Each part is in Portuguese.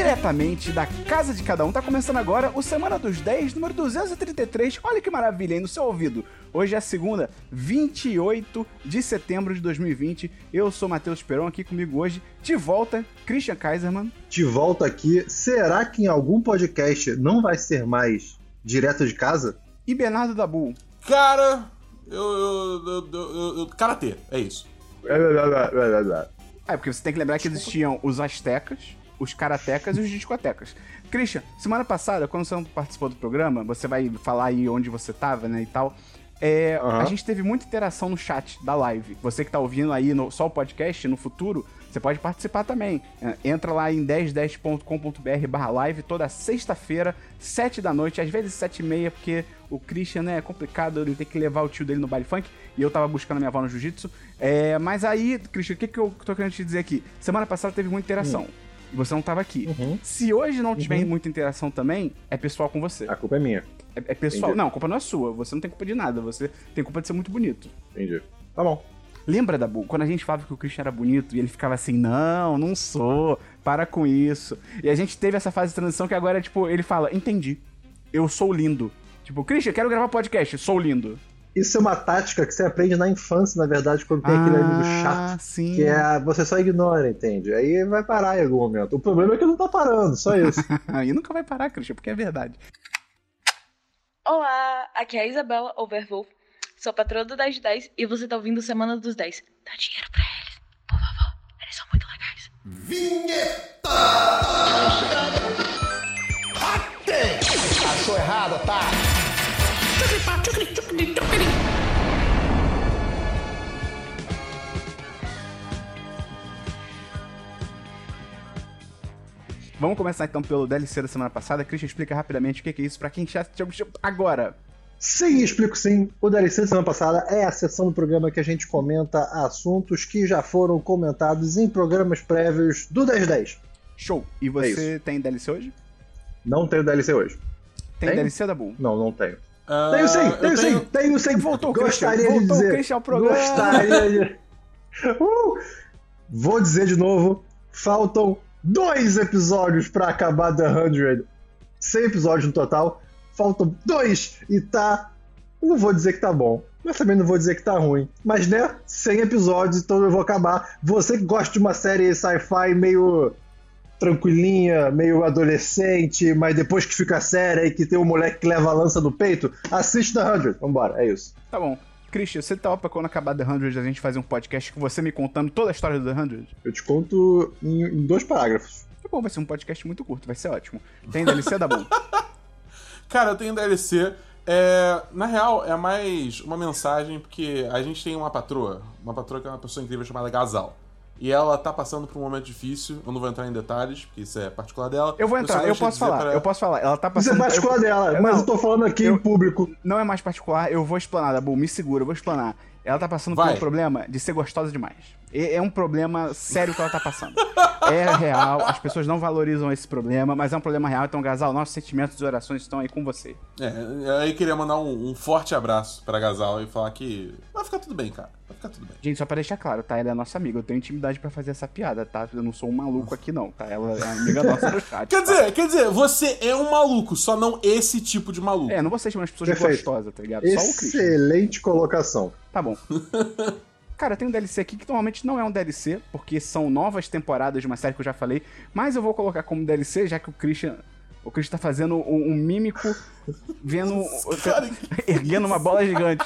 diretamente da casa de cada um. Tá começando agora o Semana dos 10, número 233. Olha que maravilha aí no seu ouvido. Hoje é a segunda, 28 de setembro de 2020. Eu sou Matheus Peron, aqui comigo hoje, de volta, Christian Kaiserman. De volta aqui. Será que em algum podcast não vai ser mais direto de casa? E Bernardo Dabu. Cara, eu. eu, eu, eu, eu karatê, é isso. É, porque você tem que lembrar que existiam os astecas, os karatecas e os discotecas. Christian, semana passada, quando você não participou do programa, você vai falar aí onde você tava, né, e tal. É, Aham. A gente teve muita interação no chat da live. Você que tá ouvindo aí no, só o podcast, no futuro, você pode participar também. É, Entra lá em 1010.com.br barra live toda sexta-feira, 7 da noite, às vezes 7 e meia, porque o Christian né, é complicado, ele tem que levar o tio dele no baile funk, e eu tava buscando a minha avó no jiu-jitsu. É, mas aí, Christian, o que, que eu tô querendo te dizer aqui? Semana passada teve muita interação. E você não tava aqui. Uhum. Se hoje não tiver muita interação também, é pessoal com você. A culpa é minha. É, é pessoal. Entendi. Não, a culpa não é sua. Você não tem culpa de nada. Você tem culpa de ser muito bonito. Entendi. Tá bom. Lembra, Dabu, quando a gente falava que o Christian era bonito e ele ficava assim, não, não sou, para com isso. E a gente teve essa fase de transição que agora, tipo, ele fala, entendi, eu sou lindo. Tipo, Christian, quero gravar podcast, sou lindo. Isso é uma tática que você aprende na infância, na verdade, quando tem aquele amigo chato. Ah, sim. Que é, você só ignora, entende? Aí vai parar em algum momento. O problema é que não tá parando, só isso. e nunca vai parar, Christian, porque é verdade. Olá, aqui é a Isabela Overwolf, sou patroa do 1010 e você tá ouvindo Semana dos 10. Dá dinheiro pra eles, por favor, eles são muito legais. Achou errado, tá? Vamos começar então pelo DLC da semana passada. Christian, explica rapidamente o que é isso pra quem já agora. Sim, explico sim. O DLC da semana passada é a sessão do programa que a gente comenta assuntos que já foram comentados em programas prévios do 1010. Show. E É você tem DLC hoje? Não tenho DLC hoje. Tem Tem? DLC, Dabu? Não, não tenho. Ah, Tenho sim, eu tenho sim, tenho sim. Voltou o Christian, Gostaria de voltou o dizer. Christian ao programa. Gostaria de... Uh! Vou dizer de novo, faltam dois episódios pra acabar The 100. 100 episódios no total. Faltam dois e tá... Não vou dizer que tá bom, mas também não vou dizer que tá ruim. Mas né, 100 episódios, então eu vou acabar. Você que gosta de uma série sci-fi meio tranquilinha, meio adolescente, mas depois que fica séria e que tem um moleque que leva a lança no peito, assiste The 100. Vambora, é isso. Tá bom. Christian, você tá pra quando acabar The 100 a gente fazer um podcast com você me contando toda a história do The 100? Eu te conto em, em dois parágrafos. Tá bom, vai ser um podcast muito curto, vai ser ótimo. Tem DLC, Dabu? Cara, eu tenho DLC. É, na real, é mais uma mensagem, porque a gente tem uma patroa, uma patroa que é uma pessoa incrível chamada Gazal. E ela tá passando por um momento difícil, eu não vou entrar em detalhes, porque isso é particular dela. Eu vou entrar, eu gostaria posso falar, pra- eu posso falar. Ela tá Isso é passando... particular eu- dela, eu- mas não, eu tô falando aqui eu- em público. Não é mais particular, eu vou explanar, Dabu, me segura, eu vou explanar. Ela tá passando por Vai. um problema de ser gostosa demais. É é um problema sério que ela tá passando. É real, as pessoas não valorizam esse problema, mas é um problema real. Então, Gazal, nossos sentimentos e orações estão aí com você. É, aí queria mandar um, um forte abraço pra Gazal e falar que vai ficar tudo bem, cara. Vai ficar tudo bem. Gente, só pra deixar claro, tá? Ela é nossa amiga. Eu tenho intimidade pra fazer essa piada, tá? Eu não sou um maluco aqui, não, tá? Ela é amiga nossa no chat. Quer tá? dizer, quer dizer, você é um maluco, só não esse tipo de maluco. É, não vou ser chamando as pessoas de Perfeito. gostosa, tá ligado? Só o Christian. Excelente colocação. Tá bom. Cara, tem um DLC aqui que normalmente não é um DLC, porque são novas temporadas de uma série que eu já falei, mas eu vou colocar como DLC, já que o Christian. O Christian tá fazendo um, um mímico vendo. Cara, erguendo uma bola gigante.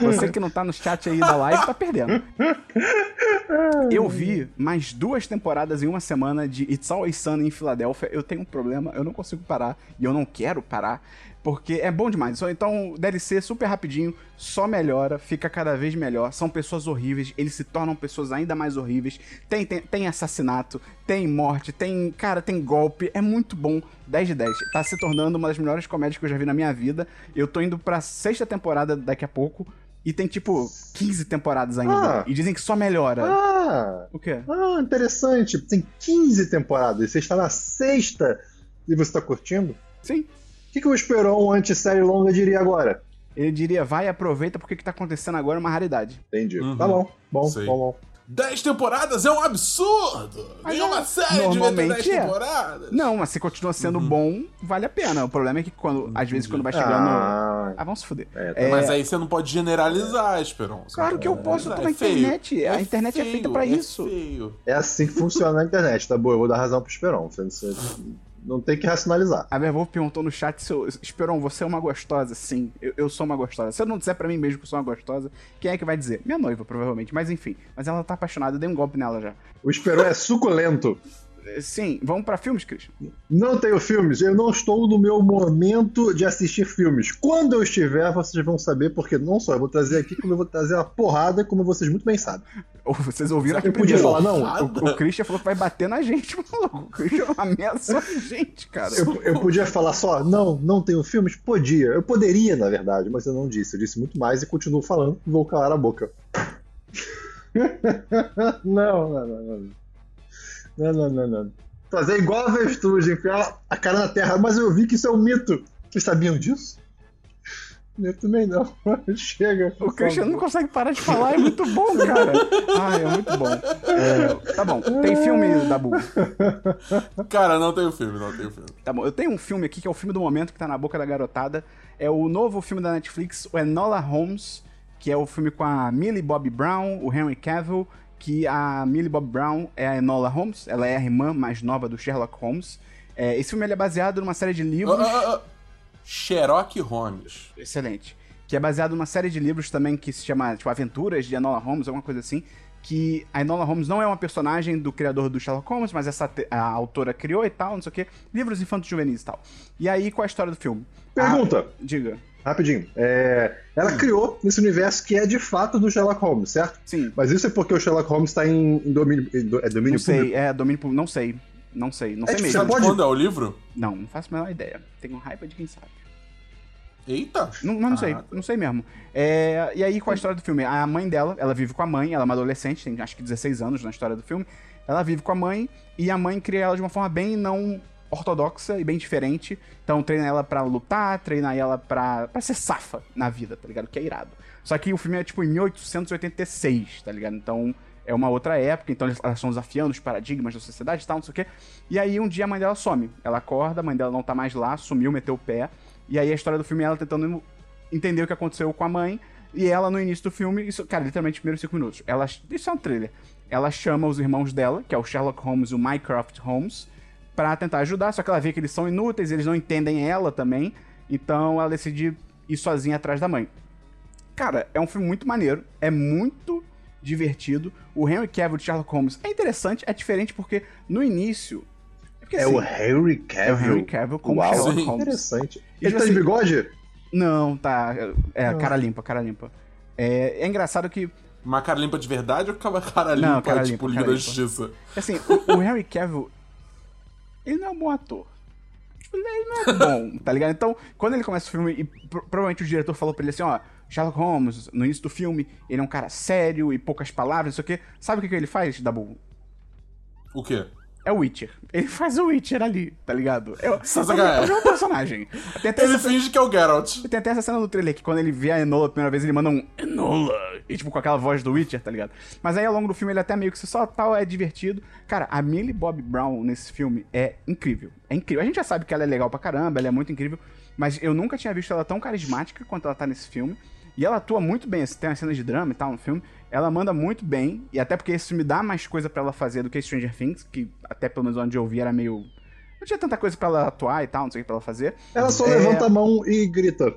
Você que não tá no chat aí da live tá perdendo. Eu vi mais duas temporadas em uma semana de It's Always Sunny em Filadélfia. Eu tenho um problema, eu não consigo parar e eu não quero parar. Porque é bom demais. Então, DLC super rapidinho, só melhora, fica cada vez melhor. São pessoas horríveis, eles se tornam pessoas ainda mais horríveis. Tem, tem, tem assassinato, tem morte, tem. Cara, tem golpe. É muito bom. 10 de 10. Tá se tornando uma das melhores comédias que eu já vi na minha vida. Eu tô indo pra sexta temporada daqui a pouco. E tem tipo 15 temporadas ainda. Ah. E dizem que só melhora. Ah, O quê? ah, interessante. Tem 15 temporadas. Você está na sexta e você tá curtindo? Sim. O que, que o Esperon, anti-série longa, diria agora? Ele diria, vai e aproveita porque o que tá acontecendo agora é uma raridade. Entendi. Uhum. Tá bom, bom, Sei. bom, bom. 10 temporadas é um absurdo! Mas Nenhuma é, série devia ter 10 normalmente é. temporadas! Não, mas se continua sendo Uhum. bom, vale a pena. O problema é que quando, às vezes, quando vai chegando. Ah, Ah, vamos se fuder. É, tá. É, Mas aí você não pode generalizar, Esperon. Você Claro não que eu posso, eu tô na. É feio. internet. A internet é feita pra feio, isso. É feio. é assim que funciona a internet, tá bom? Eu vou dar razão pro Esperon. Você, você não tem que racionalizar. A Vervolf perguntou no chat se eu. Esperon, você é uma gostosa? Sim, eu, eu sou uma gostosa. Se eu não disser pra mim mesmo que eu sou uma gostosa, quem é que vai dizer? Minha noiva, provavelmente. Mas enfim. Mas ela tá apaixonada, eu dei um golpe nela já. O Esperon é suculento. Eh, Sim, vamos pra filmes, Christian? Não tenho filmes, eu não estou no meu momento de assistir filmes. Quando eu estiver, vocês vão saber, porque não só eu vou trazer aqui, como eu vou trazer uma porrada, como vocês muito bem sabem. Vocês ouviram aqui Eu podia primeiro. falar, não, O, o Christian falou que vai bater na gente, maluco. O Christian ameaçou a gente, cara. eu, eu podia falar só, não, não tenho filmes? Podia. Eu poderia, na verdade, mas eu não disse. Eu disse muito mais e continuo falando, vou calar a boca. não, não, não, não. Não, não, não, não. Fazer igual a avestruz, enfiar a cara na terra, mas eu vi que isso é um mito. Vocês sabiam disso? Eu também não. Chega. O Christian não consegue parar de falar, é muito bom, cara. Ai, é muito bom. É, tá bom, tem filme da Bu. Cara, não tem filme, não tem filme. Tá bom, eu tenho um filme aqui que é o filme do momento que tá na boca da garotada. É o novo filme da Netflix, o Enola Holmes, que é o filme com a Millie Bobby Brown, o Henry Cavill, que a Millie Bobby Brown é a Enola Holmes, ela é a irmã mais nova do Sherlock Holmes. É, esse filme ele é baseado numa série de livros. Ah, ah, ah. Sherlock Holmes. Excelente. Que é baseado numa série de livros também que se chama, tipo, Aventuras de Enola Holmes, alguma coisa assim. Que a Enola Holmes não é uma personagem do criador do Sherlock Holmes, mas essa a autora criou e tal, não sei o quê. Livros infantos juvenis e tal. E aí, qual é a história do filme? Pergunta. Ah, diga. Rapidinho. É, ela criou nesse universo que é de fato do Sherlock Holmes, certo? Sim. Mas isso é porque o Sherlock Holmes está em, em domínio, em do- é Não domínio sei, público. é domínio público. Não sei. Não sei. Não É sei mesmo. você pode- Quando é o livro? Não, não faço a menor ideia. Tenho raiva de quem sabe. Eita! Não, mas não sei, Ah, não sei mesmo. É, e aí, qual é a história do filme? A mãe dela, ela vive com a mãe, ela é uma adolescente, tem acho que 16 anos na história do filme. Ela vive com a mãe e a mãe cria ela de uma forma bem não ortodoxa e bem diferente. Então treina ela pra lutar, treina ela pra, pra ser safa na vida, tá ligado? Que é irado. Só que o filme é tipo em 1886, tá ligado? Então é uma outra época, então elas estão desafiando os paradigmas da sociedade e tal, não sei o quê. E aí um dia a mãe dela some. Ela acorda, a mãe dela não tá mais lá, sumiu, meteu o pé. E aí a história do filme é ela tentando entender o que aconteceu com a mãe. E ela, no início do filme, isso, cara, literalmente, os primeiros cinco minutos. Ela, isso é um trailer. Ela chama os irmãos dela, que é o Sherlock Holmes e o Mycroft Holmes, pra tentar ajudar. Só que ela vê que eles são inúteis, eles não entendem ela também. Então ela decide ir sozinha atrás da mãe. Cara, é um filme muito maneiro, é muito divertido. O Henry Cavill de Sherlock Holmes é interessante, é diferente porque no início. É porque, É assim, o Harry Cavill. é o Henry Cavill como Uau, Sherlock. Holmes. Interessante. E Ele tá de assim- bigode? Não, tá. É, Ah. cara limpa, cara limpa. É, é engraçado que, Uma cara limpa de verdade ou ficava cara limpa, Não, cara tipo limpa, Liga da. Justiça? assim, o, o Henry Cavill, ele não é um bom ator. Tipo, ele não é bom, tá ligado? Então, quando ele começa o filme, e pro- provavelmente o diretor falou pra ele assim, ó, Sherlock Holmes, no início do filme, ele é um cara sério e poucas palavras, não sei o quê. Sabe o que, que ele faz, Dabu? O quê? É o Witcher. Ele faz o Witcher ali, tá ligado? É, é, o- mesmo personagem. Ele finge que é o Geralt. Tem até essa cena no trailer que quando ele vê a Enola a primeira vez, ele manda um Enola. E tipo, com aquela voz do Witcher, tá ligado? Mas aí ao longo do filme ele até meio que só tal, é divertido. Cara, a Millie Bob Brown nesse filme é incrível. É incrível. A gente já sabe que ela é legal pra caramba, ela é muito incrível. Mas eu nunca tinha visto ela tão carismática quanto ela tá nesse filme. E ela atua muito bem, assim, tem umas cenas de drama e tal no filme. Ela manda muito bem, e até porque esse filme dá mais coisa pra ela fazer do que Stranger Things, que até pelo menos onde eu vi era meio. Não tinha tanta coisa pra ela atuar e tal, não sei o que pra ela fazer. Ela só É. levanta a mão e grita.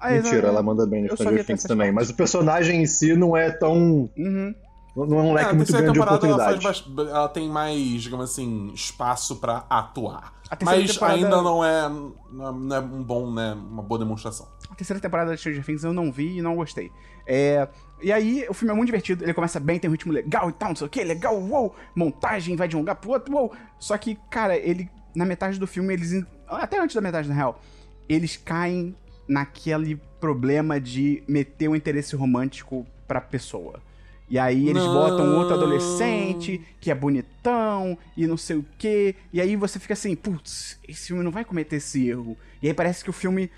Ah, Mentira, ela manda bem no Stranger Things também. partes. Mas o personagem em si não é tão. Uhum. Não é um leque É, a muito terceira grande de temporada ela, faz ela tem mais, digamos assim, espaço pra atuar. Mas temporada- ainda não é, não é- não é um bom, né, uma boa demonstração. A terceira temporada de Stranger Things eu não vi e não gostei. É, E aí, o filme é muito divertido, ele começa bem, tem um ritmo legal e tal, não sei o que, legal, uou, montagem, vai de um lugar pro outro, uou. Só que, cara, ele, na metade do filme, eles, até antes da metade, na real, eles caem naquele problema de meter um interesse romântico pra pessoa. E aí eles Não. botam outro adolescente, que é bonitão, e não sei o quê. E aí você fica assim, putz, esse filme não vai cometer esse erro. E aí parece que o filme,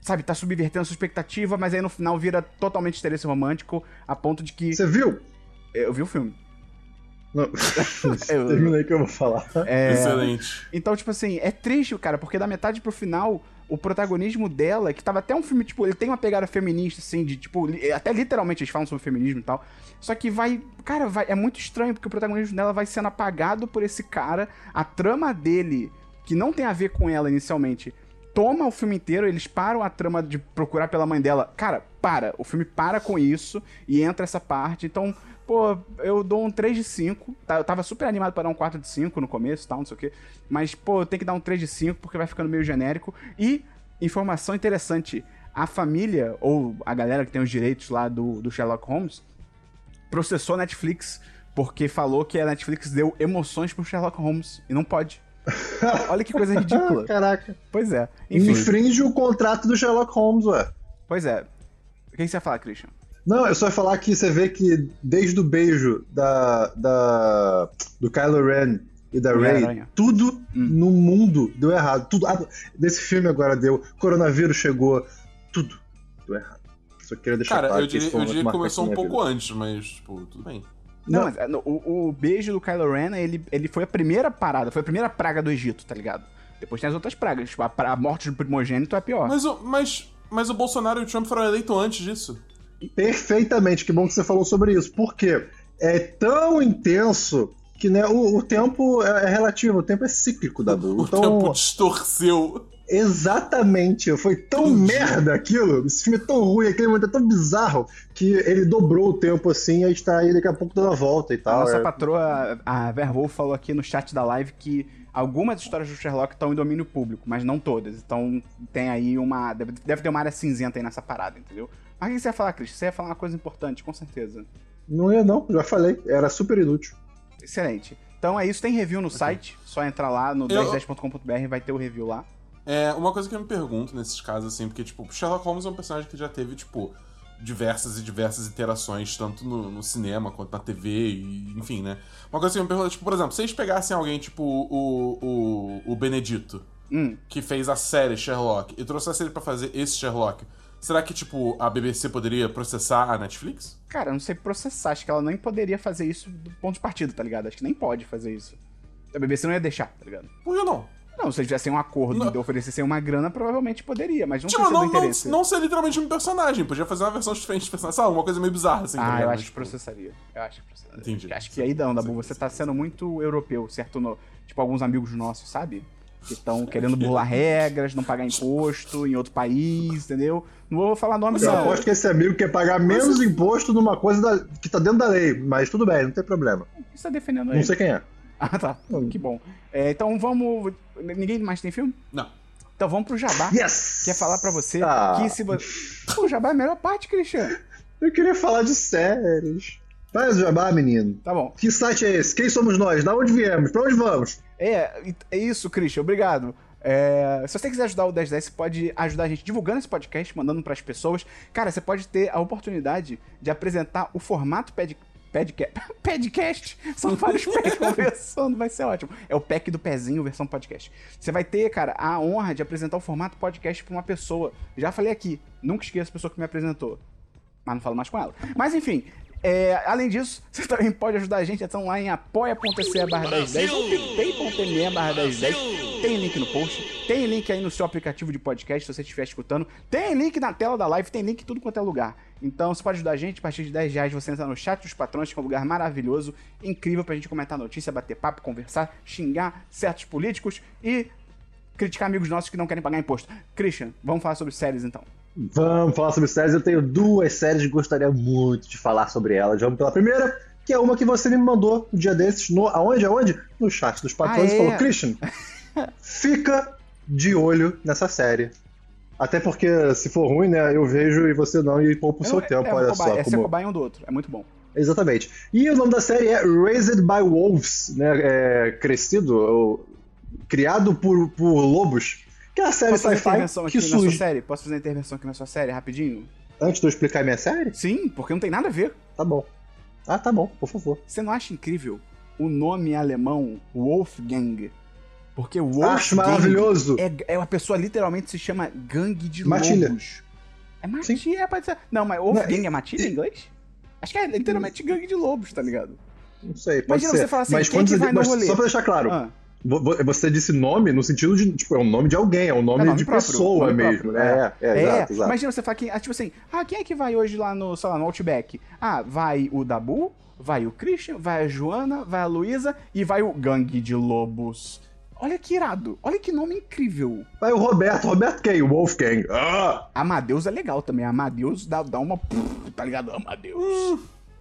sabe, tá subvertendo a sua expectativa, mas aí no final vira totalmente interesse romântico, a ponto de que. Você viu? Eu vi o filme. Não. Aí que eu vou falar. É, Excelente. Então, tipo assim, é triste, cara, porque da metade pro final, o protagonismo dela, que tava até um filme, tipo, ele tem uma pegada feminista, assim, de, tipo, li- até literalmente eles falam sobre feminismo e tal. Só que vai, cara, vai, é muito estranho, porque o protagonismo dela vai sendo apagado por esse cara, a trama dele, que não tem a ver com ela inicialmente, toma o filme inteiro, eles param a trama de procurar pela mãe dela. Cara, para, o filme para com isso e entra essa parte, então. Pô, eu dou um 3 de 5. Tá? Eu tava super animado pra dar um 4 de 5 no começo tal, não sei o quê. Mas, pô, eu tenho que dar um 3 de 5 porque vai ficando meio genérico. E, informação interessante: a família, ou a galera que tem os direitos lá do, do Sherlock Holmes, processou a Netflix porque falou que a Netflix deu emoções pro Sherlock Holmes. E não pode. Olha que coisa ridícula. Caraca. Pois é. Enfim, Infringe o contrato do Sherlock Holmes, ué. pois é. O que você vai falar, Christian? Não, eu só ia falar que você vê que desde o beijo da, da do Kylo Ren e da Rey, tudo no mundo deu errado. Tudo. Ah, desse filme agora deu. Coronavírus chegou. Tudo deu errado. Só queria deixar Cara, claro eu diria, foi eu diria que começou um pouco vida. antes, mas, tipo, tudo bem. Não, mas é, o, o beijo do Kylo Ren, ele, ele foi a primeira parada, foi a primeira praga do Egito, tá ligado? Depois tem as outras pragas, tipo, a, a morte do primogênito é pior. Mas, o- mas, mas o Bolsonaro e o Trump foram eleitos antes disso. Perfeitamente, que bom que você falou sobre isso. Por quê? É tão intenso que né, o, o tempo é, é relativo, o tempo é cíclico da O Então, tempo distorceu. Exatamente, foi tão merda aquilo, esse filme é tão ruim, aquele momento é tão bizarro, que ele dobrou o tempo assim, aí está aí daqui a pouco dando a volta e A tal. nossa é. patroa, a Verwolf, falou aqui no chat da live que algumas histórias do Sherlock estão em domínio público, mas não todas. Então tem aí uma. Deve, deve ter uma área cinzenta aí nessa parada, entendeu? Mas o que você ia falar, Cris? Você ia falar uma coisa importante, com certeza. Não ia não, já falei, era super inútil. Excelente. Então é isso, tem review no site, só entrar lá no Eu- 1010.com.br, vai ter o review lá. É, uma coisa que eu me pergunto nesses casos, assim, porque, tipo, Sherlock Holmes é um personagem que já teve, tipo, diversas e diversas interações, tanto no, no cinema quanto na TV, e, enfim, né? Uma coisa que eu me pergunto, tipo, por exemplo, se eles pegassem alguém, tipo, o, o, o Benedito, Hum, que fez a série Sherlock, e trouxesse ele pra fazer esse Sherlock, será que, tipo, a BBC poderia processar a Netflix? Cara, eu não sei processar, acho que ela nem poderia fazer isso do ponto de partida, tá ligado? Acho que nem pode fazer isso. A BBC não ia deixar, tá ligado? Por que não? Não, se eles tivessem um acordo Não. de oferecessem uma grana, provavelmente poderia, mas não Tipo, é não, não, interesse. não ser literalmente um personagem, podia fazer uma versão diferente de personagem, sabe? Uma coisa meio bizarra, assim. tá Ah, ligado? eu acho que tipo, processaria. Eu acho que processaria. Entendi. Acho que aí não, Dabu, Sim, você sim, tá sim. sendo muito europeu, certo? No- tipo, alguns amigos nossos, sabe? Que estão querendo burlar regras, não pagar imposto em outro país, entendeu? Não vou falar nome, Eu não. aposto que esse amigo quer pagar menos imposto numa coisa da- que tá dentro da lei, mas tudo bem, não tem problema. Você tá defendendo Não ele. sei quem é. Ah, tá. Hum. Que bom. É, então vamos. Ninguém mais tem filme? Não. Então vamos pro Jabá. Yes! Quer falar pra você Ah. que se você. O Jabá é a melhor parte, Christian. Eu queria falar de séries. Faz o jabá, menino. Tá bom. Que site é esse? Quem somos nós? Da onde viemos? Pra onde vamos? É, é isso, Christian. Obrigado. É, se você quiser ajudar o 1010, você pode ajudar a gente divulgando esse podcast, mandando pras pessoas. Cara, você pode ter a oportunidade de apresentar o formato padca- podcast. São vários pés conversando, vai ser ótimo. É o pack do pezinho, versão podcast. Você vai ter, cara, a honra de apresentar o formato podcast pra uma pessoa. Já falei aqui, nunca esqueça a pessoa que me apresentou. Mas não falo mais com ela. Mas enfim, é, além disso, você também pode ajudar a gente. Estão lá em apoia.se barra 1010 ou picpay.me barra 1010. Tem link no post, tem link aí no seu aplicativo de podcast se você estiver escutando. Tem link na tela da live, tem link em tudo quanto é lugar. Então você pode ajudar a gente, a partir de 10 reais você entra no chat dos patrões, que é um lugar maravilhoso, incrível pra gente comentar notícia, bater papo, conversar, xingar certos políticos e criticar amigos nossos que não querem pagar imposto. Christian, vamos falar sobre séries então. Vamos falar sobre séries. Eu tenho duas séries que gostaria muito de falar sobre elas. Vamos pela primeira, que é uma que você me mandou um dia desses. No, aonde? Aonde? No chat dos patrões. Ah, é? Falou, Christian, fica de olho nessa série. Até porque, se for ruim, né, eu vejo e você não, e poupa o seu É- tempo, é, olha cobaia, só. É ser como- cobaia um do outro, é muito bom. Exatamente. E o nome da série é Raised by Wolves, né? É, crescido, ou criado por, por lobos. Que é a série Posso fazer sci-fi intervenção aqui que na sua surge. série? Posso fazer intervenção aqui na sua série, rapidinho? Antes de eu explicar minha série? Sim, porque não tem nada a ver. Tá bom. Ah, tá bom, por favor. Você não acha incrível o nome alemão Wolfgang? Porque Wolfgang Acho maravilhoso. é, é uma pessoa literalmente se chama gangue de Matilha. lobos. É matilha, é, pode ser. Não, mas Wolfgang é matilha em inglês? Acho que é literalmente gangue de lobos, tá ligado? Não sei, pode Imagina ser. você falar assim, mas quem quando que você, vai no mas rolê? só pra deixar claro, Ah, vo- vo- você disse nome no sentido de, tipo, é um nome de alguém, é um nome, É nome de próprio, pessoa nome mesmo. próprio, É, é, é, exato, exato. imagina você falar que, ah, tipo assim, ah, quem é que vai hoje lá no, sei lá, no Outback? Ah, vai o Dabu, vai o Christian, vai a Joana, vai a Luísa e vai o Gangue de Lobos. Olha que irado, olha que nome incrível. Vai o Roberto, Roberto quem? O Wolfgang. Ah! Amadeus é legal também, Amadeus dá, dá uma... Tá ligado? Amadeus.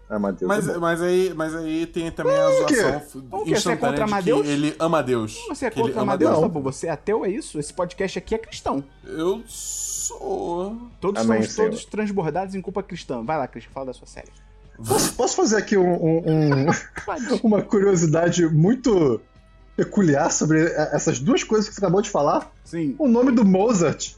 Ah, meu Deus. Mas, é mas, aí, mas aí tem também a O quê? zoação O quê? Você é contra Amadeus? que ele ama Deus. Você é Que contra ama Amadeus, Não. Dabu? Você é ateu, é isso? Esse podcast aqui é cristão. Eu sou. Todos Amém, somos todos transbordados em culpa cristã. Vai lá, Christian, fala da sua série. Posso, posso fazer aqui um- um- um, uma curiosidade muito peculiar sobre essas duas coisas que você acabou de falar? Sim. O nome do Mozart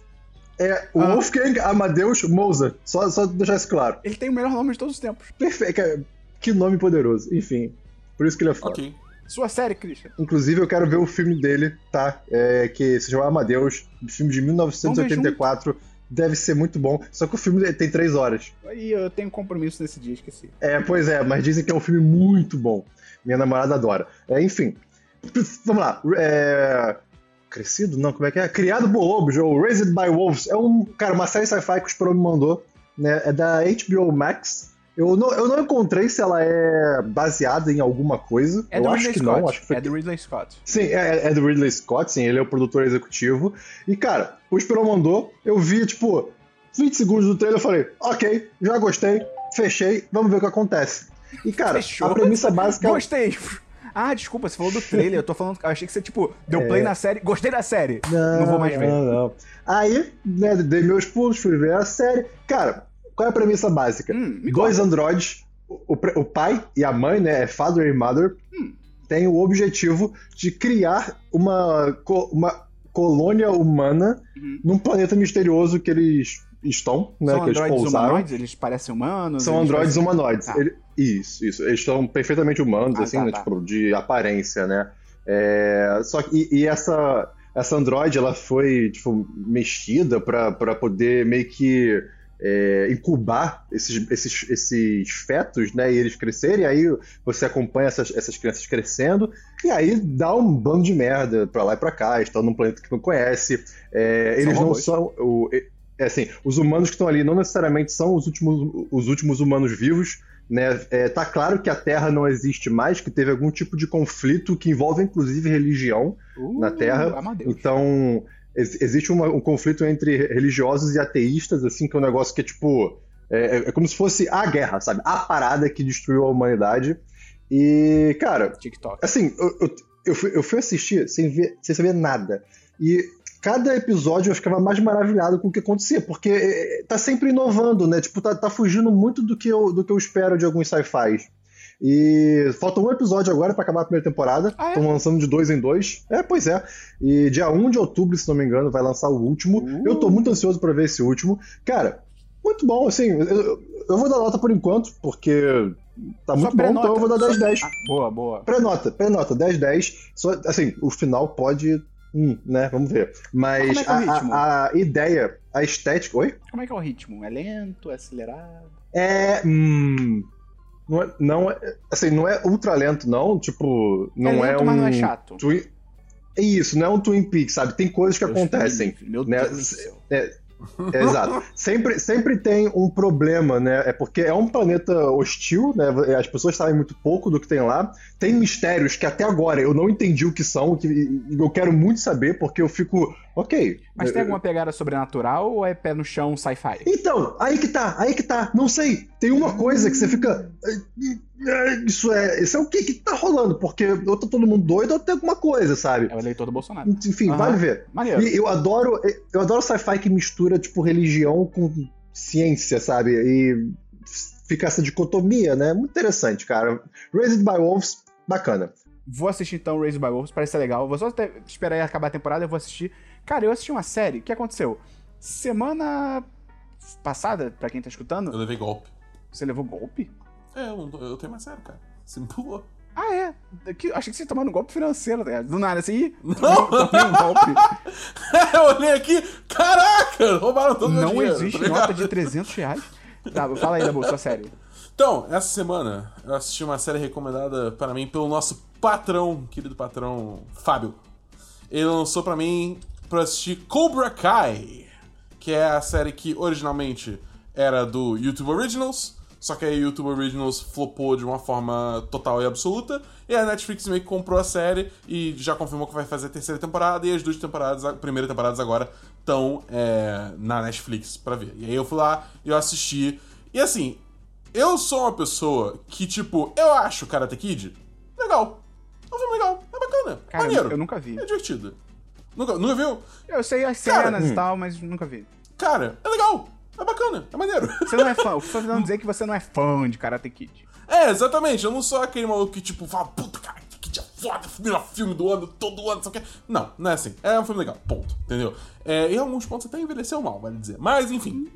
é Ah. Wolfgang Amadeus Mozart. Só, só deixar isso claro. Ele tem o melhor nome de todos os tempos. Perfeito. Que nome poderoso. Enfim, por isso que ele é foda. Ok. Sua série, Christian. Inclusive, eu quero ver o filme dele, tá? É, que se chama Amadeus, filme de 1984. Deve ser muito bom. Só que o filme tem três horas. E eu tenho compromisso nesse dia, esqueci. É, pois é, mas dizem que é um filme muito bom. Minha namorada adora. É, enfim. Vamos lá. É... Crescido? Não, como é que é? Criado por Lobos, ou Raised by Wolves. É um, cara, uma série sci-fi que o Spro me mandou. Né? É da HBO Max. Eu não, eu não encontrei se ela é baseada em alguma coisa. É eu do acho Ridley que Scott. não. Acho que foi É do Ridley Scott. Sim, é, é do Ridley Scott, sim, ele é o produtor executivo. E, cara, o Esperon mandou, eu vi, tipo, 20 segundos do trailer, eu falei, ok, já gostei, fechei, vamos ver o que acontece. E, cara, Fechou? a premissa básica é. Gostei! Ah, desculpa, você falou do trailer. Eu tô falando. Eu achei que você, tipo, deu É. play na série. Gostei da série. Não vou mais ver. Não, não. Aí, né, dei meus pulos, fui ver a série. Cara, qual é a premissa básica? Hum, Dois conta. androides, o, o pai e a mãe, né, é father e mother, Hum. têm o objetivo de criar uma, uma colônia humana Uhum. num planeta misterioso que eles estão, né, São que eles pousaram. humanoides? Eles parecem humanos? São androides parecem- humanoides. Tá. Ele- isso, isso. Eles estão perfeitamente humanos, Ah, assim, tá, né, tá. tipo, de aparência, né? É, só que, e, e essa, essa androide, ela foi, tipo, mexida pra poder meio que é, incubar esses, esses, esses fetos, né, e eles crescerem, aí você acompanha essas, essas crianças crescendo, e aí dá um bando de merda pra lá e pra cá, estão num planeta que não conhece, é, São eles não são... O, é assim, os humanos que estão ali não necessariamente são os últimos, os últimos humanos vivos, né? É, tá claro que a Terra não existe mais, que teve algum tipo de conflito que envolve inclusive religião. Uh, na Terra, Amadeus. Então, ex- existe uma- um conflito entre religiosos e ateísas, assim, que é um negócio que é tipo. É, é como se fosse a guerra, sabe? A parada que destruiu a humanidade. E, cara, TikTok. Assim, eu, eu, eu fui, eu fui assistir sem, ver, sem saber nada. E cada episódio eu ficava mais maravilhado com o que acontecia, porque eh, tá sempre inovando, né? Tipo, tá, tá fugindo muito do que, eu, do que eu espero de alguns sci-fis. E falta um episódio agora pra acabar a primeira temporada. Ah, é? Estão lançando de dois em dois. É, pois é. E dia 1 de outubro, se não me engano, vai lançar o último. Uh. Eu tô muito ansioso pra ver esse último. Cara, muito bom, assim. Eu, eu vou dar nota por enquanto, porque tá muito bom, então eu vou dar 10 Só- 10. Ah, boa, boa. Pré-nota, pré-nota, 10, 10. Só, assim, o final pode. Hum, né? Vamos ver. Mas é é a, a- a ideia, a estética. Oi? Como é que é o ritmo? É lento? É acelerado? É. Hum, não é, não é. Assim, não é ultra lento, não. Tipo, não é é, lento, um. mas não é chato. Twin... É isso, não é um Twin Peaks, sabe? Tem coisas que Deus acontecem. Meu né? Deus céu. É, exato. Sempre, sempre tem um problema, né? É porque é um planeta hostil, né? As pessoas sabem muito pouco do que tem lá. Tem mistérios que até agora eu não entendi o que são, que eu quero muito saber, porque eu fico. Ok. Mas tem eu- alguma pegada sobrenatural ou é pé no chão sci-fi? Então, aí que tá, aí que tá. Não sei. Tem uma coisa que você fica. Isso é. Isso é o que que tá rolando? Porque ou tá todo mundo doido ou tem alguma coisa, sabe? É o eleitor do Bolsonaro. Enfim, Aham. vale ver. Maneiro. E eu adoro, eu adoro sci-fi que mistura, tipo, religião com ciência, sabe? E fica essa dicotomia, né? Muito interessante, cara. Raised by Wolves, bacana. Vou assistir então Raised by Wolves, parece ser legal. Vou só esperar acabar a temporada, eu vou assistir. Cara, eu assisti uma série, o que aconteceu? Semana passada, pra quem tá escutando, Eu levei golpe. você levou golpe? É, eu, eu tenho mais sério, cara. Você me pulou. Ah, é. Que- achei que você ia tomar um golpe financeiro, tá ligado? Do nada, assim, Não. tomei, um golpe. eu olhei aqui, caraca! Roubaram todo Não dinheiro. existe tá nota de 300 reais. Tá, fala aí, Dabu, sua série. Então, essa semana eu assisti uma série recomendada para mim pelo nosso patrão, querido patrão Fábio. Ele lançou para mim pra assistir Cobra Kai, que é a série que originalmente era do YouTube Originals, só que a YouTube Originals flopou de uma forma total e absoluta, e a Netflix meio que comprou a série e já confirmou que vai fazer a terceira temporada, e as duas temporadas, a primeira temporadas agora, estão é, na Netflix pra ver. E aí eu fui lá e eu assisti. E assim, eu sou uma pessoa que, tipo, eu acho Karate Kid legal. É um filme legal, é bacana, Cara, maneiro. eu nunca vi. É divertido. Nunca, nunca viu? Eu sei as Cara, cenas hum. e tal, mas nunca vi. Cara, é legal. É bacana, é maneiro. Você não é fã. O que você tá dizer é que você não é fã de Karate Kid. É, exatamente. Eu não sou aquele maluco que, tipo, fala, puta, cara, que dia foda, melhor filme do ano, todo ano, o quê. Não, não é assim. É um filme legal, ponto. Entendeu? É, em alguns pontos até envelheceu mal, vale dizer. Mas, enfim.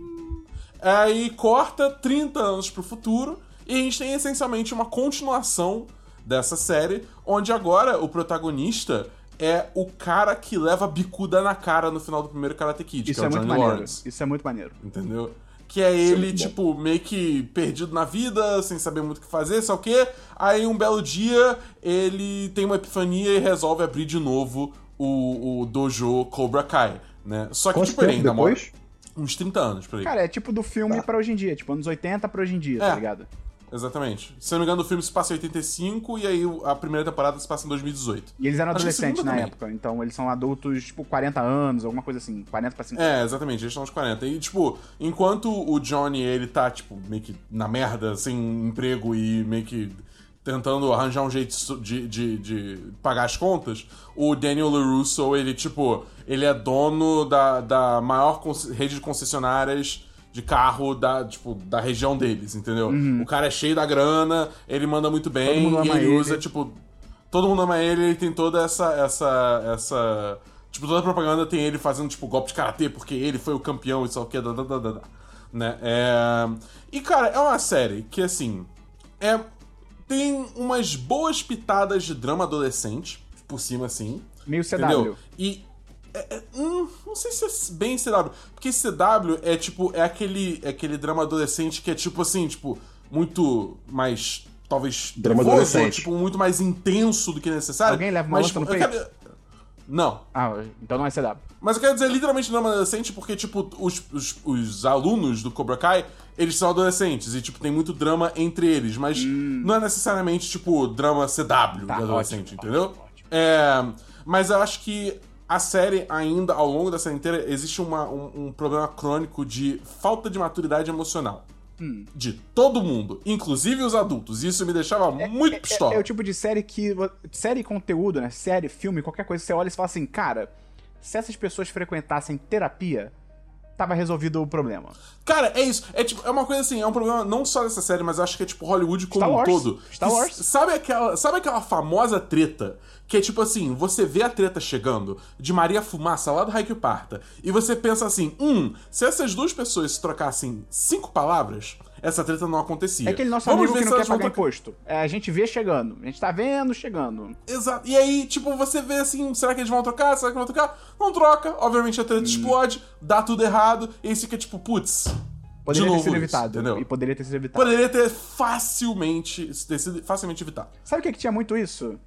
Aí corta 30 anos pro futuro e a gente tem essencialmente uma continuação dessa série, onde agora o protagonista é o cara que leva a bicuda na cara no final do primeiro Karate Kid, Isso que é é o muito Johnny maneiro. Lawrence. Isso é muito maneiro. Entendeu? Que é ele, muito bom. tipo, meio que perdido na vida, sem saber muito o que fazer, só o quê? Aí um belo dia ele tem uma epifania e resolve abrir de novo o, o dojo Cobra Kai, né? Só que, Quanto tipo, ele ainda mora depois? uns 30 anos por aí. Cara, é tipo do filme Tá. pra hoje em dia. Tipo, anos 80 pra hoje em dia, É. tá ligado? Exatamente. Se eu não me engano, o filme se passa em 85 e aí a primeira temporada se passa em 2018. E eles eram Acho adolescentes na também. época. Então eles são adultos, tipo, 40 anos, alguma coisa assim. 40 pra 50. É, exatamente, eles estão nos 40. E, tipo, enquanto o Johnny, ele tá, tipo, meio que na merda, sem emprego e meio que tentando arranjar um jeito de, de, de pagar as contas, o Daniel LaRusso, ele, tipo, ele é dono da, da maior rede de concessionárias de carro da, tipo, da região deles, entendeu? O cara é cheio da grana, ele manda muito bem e ele, ele. usa, tipo, todo mundo ama ele, ele tem toda essa. essa. essa. Tipo, toda a propaganda tem ele fazendo, tipo, golpe de karatê, porque ele foi o campeão e só o que, da, da, da, da, da. Né? É... E, cara, é uma série que, assim, é... tem umas boas pitadas de drama adolescente, por cima, assim. Meio CW. Entendeu? E. é- é- hum, não sei se é bem CW. Porque CW é tipo. É aquele, é aquele drama adolescente que é tipo assim, tipo, muito mais. Talvez. Drama nervoso, adolescente. Tipo, muito mais intenso do que necessário. Alguém leva uma mas, no tipo, eu quero- Não. Ah, então não é CW. Mas eu quero dizer literalmente drama adolescente porque, tipo, os, os, os alunos do Cobra Kai, eles são adolescentes e, tipo, tem muito drama entre eles, mas não é necessariamente, tipo, drama CW Hum. Tá, de adolescente, ótimo, entendeu? ótimo, ótimo. É, mas eu acho que a série ainda, ao longo da série inteira, existe uma- um, um problema crônico de falta de maturidade emocional. Hum. De todo mundo, inclusive os adultos. E isso me deixava muito pistola. É, é o tipo de série que. Série e conteúdo, né? Série, filme, qualquer coisa, você olha e fala assim, cara, se essas pessoas frequentassem terapia, tava resolvido o problema. Cara, é isso. É tipo, é uma coisa assim, é um problema não só dessa série, mas acho que é tipo Hollywood como Star um Wars. todo. Star Wars. Sabe aquela, sabe aquela famosa treta que é tipo assim, você vê a treta chegando de Maria Fumaça lá do Raikyu Parta e você pensa assim, hum, se essas duas pessoas se trocassem cinco palavras, essa treta não acontecia. É aquele nosso Vamos amigo ver que se não quer pagar imposto. É, a gente vê chegando. A gente tá vendo chegando. Exato. E aí, tipo, você vê assim, será que eles vão trocar? Será que vão trocar? Não troca. Obviamente a Hum. treta explode, dá tudo errado, e aí fica tipo, putz. Poderia ter sido evitado. entendeu? E poderia ter sido evitado. Poderia ter facilmente, ter sido facilmente evitado. Sabe o que, que tinha muito isso?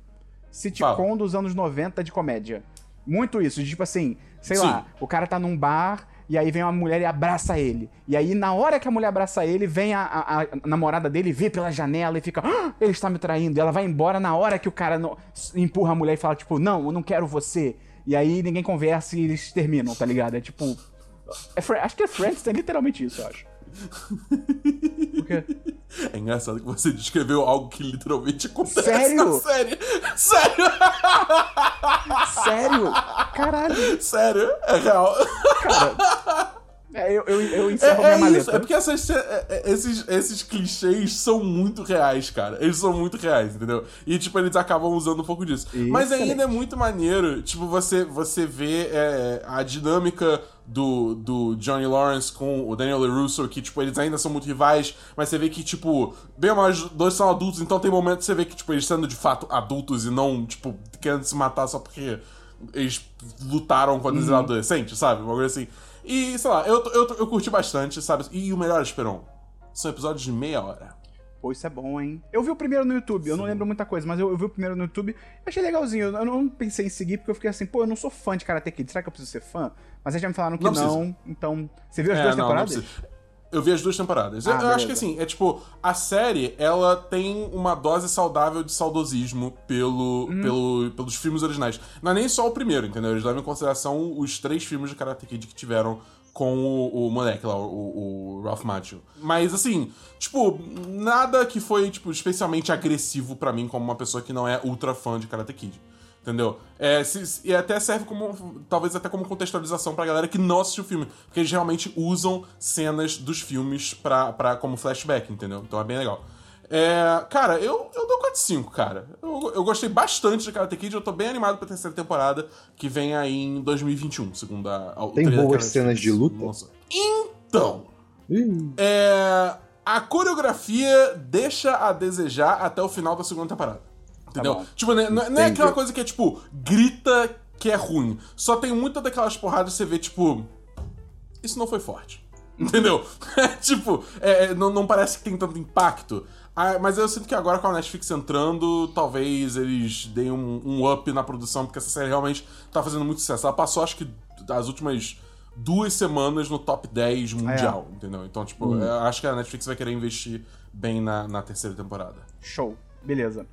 Sitcom dos anos 90 de comédia. Muito isso, de tipo assim, sei Sim. lá, o cara tá num bar e aí vem uma mulher e abraça ele. E aí, na hora que a mulher abraça ele, vem a, a- a namorada dele, vê pela janela e fica, "Ah, ele está me traindo. E ela vai embora na hora que o cara no- empurra a mulher e fala, tipo, não, eu não quero você. E aí ninguém conversa e eles terminam, tá ligado? É tipo. é acho que é Friends, tem literalmente isso, eu acho. Por quê? É engraçado que você descreveu algo que literalmente acontece Sério? na série. Sério? Sério? Caralho, Sério? É real. cara. É, eu, eu, eu encerro É, minha é isso, maleta. é porque essas, é- é- esses, esses clichês são muito reais, cara. Eles são muito reais, entendeu? E, tipo, eles acabam usando um pouco disso. Mas ainda é muito maneiro, tipo, você, você vê é, a dinâmica do, do Johnny Lawrence com o Daniel LaRusso, que, tipo, eles ainda são muito rivais, mas você vê que, tipo, bem os dois são adultos, então tem momentos que você vê que, tipo, eles sendo de fato adultos e não, tipo, querendo se matar só porque eles lutaram quando eles eram adolescentes, sabe? Uma coisa assim. E, sei lá, eu, eu, eu curti bastante, sabe? E o melhor, Esperon, São episódios de meia hora. Pô, isso é bom, hein? Eu vi o primeiro no YouTube, eu não lembro muita coisa, mas eu, eu vi o primeiro no YouTube e achei legalzinho. Eu não pensei em seguir porque eu fiquei assim, pô, eu não sou fã de Karate Kid, será que eu preciso ser fã? Mas aí já me falaram que Não não, então. Você viu as É, duas não, não temporadas? precisa. Eu vi as duas temporadas. Eu- Ah, eu acho que assim, é tipo, a série, ela tem uma dose saudável de saudosismo pelo, Uhum. pelo, pelos filmes originais. Não é nem só o primeiro, entendeu? Eles levam em consideração os três filmes de Karate Kid que tiveram com o, o moleque lá, o, o Ralph Macchio. Mas assim, tipo, nada que foi, tipo, especialmente agressivo pra mim como uma pessoa que não é ultra fã de Karate Kid. Entendeu? É, se- e até serve como. Talvez até como contextualização pra galera que não assistiu o filme. Porque eles realmente usam cenas dos filmes pra, pra, como flashback, entendeu? Então é bem legal. É, cara, eu, eu dou 4 de 5, cara. Eu, eu gostei bastante de Karate Kid, eu tô bem animado pra terceira temporada, que vem aí em 2021, segundo a, a Tem boas cenas de luta? lançou. Então, Ih, é, a coreografia deixa a desejar até o final da segunda temporada. Entendeu? bom. tipo, né, não, é- é aquela coisa que é tipo, grita que é ruim. Só tem muita daquelas porradas que você vê, tipo. Isso não foi forte. Entendeu? tipo, é, é, não, não parece que tem tanto impacto. Ah, mas eu sinto que agora com a Netflix entrando, talvez eles deem um, um up na produção, porque essa série realmente tá fazendo muito sucesso. Ela passou, acho que, as últimas duas semanas no top 10 mundial, entendeu? Então, tipo, eu acho que a Netflix vai querer investir bem na, na terceira temporada. Show. Beleza.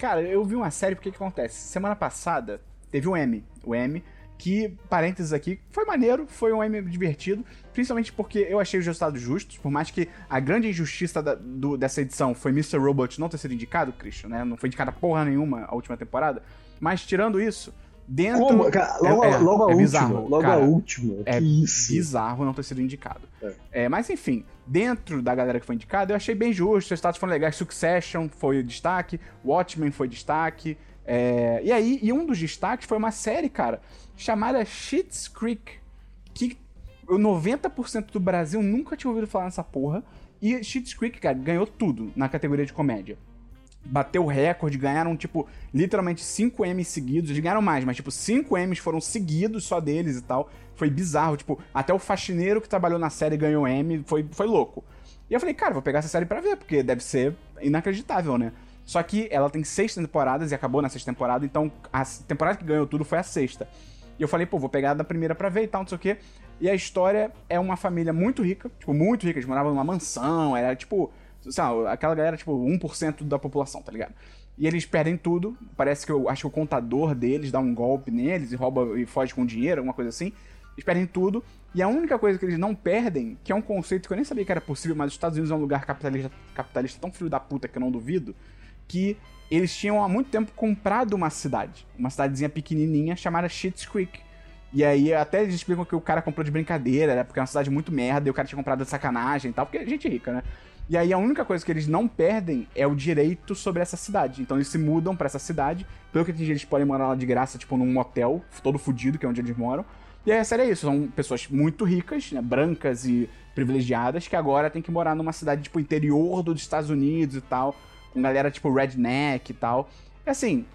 Cara, eu vi uma série, porque que acontece? Semana passada teve o M. O M, que, parênteses aqui, foi maneiro, foi um M divertido, principalmente porque eu achei os resultados justos, por mais que a grande injustiça da- do- dessa edição foi Mr. Robot não ter sido indicado, Christian, né? Não foi indicada porra nenhuma a última temporada. Mas tirando isso, dentro. Como? Cara, logo, É- é- logo a é última. bizarro, logo cara. a última. É que isso. bizarro não ter sido indicado. É. É, mas enfim, dentro da galera que foi indicada, eu achei bem justo, os status foram legais. Succession foi o destaque, Watchmen foi destaque. é, e aí, e um dos destaques foi uma série, cara, chamada Schitt's Creek, que o 90% do Brasil nunca tinha ouvido falar nessa porra. E Schitt's Creek, cara, ganhou tudo na categoria de comédia bateu o recorde, ganharam, tipo, literalmente 5 M's seguidos. Eles ganharam mais, mas, tipo, 5 M's foram seguidos só deles e tal. Foi bizarro, tipo, até o faxineiro que trabalhou na série ganhou M, foi, foi louco. E eu falei, cara, vou pegar essa série pra ver, porque deve ser inacreditável, né? Só que ela tem seis temporadas e acabou na sexta temporada, então a temporada que ganhou tudo foi a sexta. E eu falei, pô, vou pegar da primeira pra ver e tal, não sei o quê. E a história é uma família muito rica, tipo, muito rica. Eles moravam numa mansão, era tipo, lá, aquela galera, tipo, 1% da população, tá ligado? E eles perdem tudo. Parece que eu acho que o contador deles dá um golpe neles e rouba e foge com dinheiro, alguma coisa assim. Eles perdem tudo. E a única coisa que eles não perdem, que é um conceito que eu nem sabia que era possível, mas os Estados Unidos é um lugar capitalista, capitalista tão filho da puta que eu não duvido, que eles tinham há muito tempo comprado uma cidade. Uma cidadezinha pequenininha chamada Schitt's Creek. E aí até eles explicam que o cara comprou de brincadeira, né? Porque é uma cidade muito merda e o cara tinha comprado de sacanagem e tal, porque é gente rica, né? E aí a única coisa que eles não perdem é o direito sobre essa cidade. Então eles se mudam pra essa cidade. Pelo que entendi, eles podem morar lá de graça, tipo, num motel, todo fudido, que é onde eles moram. E aí a série é isso, são pessoas muito ricas, né, brancas e privilegiadas, que agora tem que morar numa cidade, tipo, interior dos Estados Unidos e tal, com galera, tipo, redneck e tal. E assim,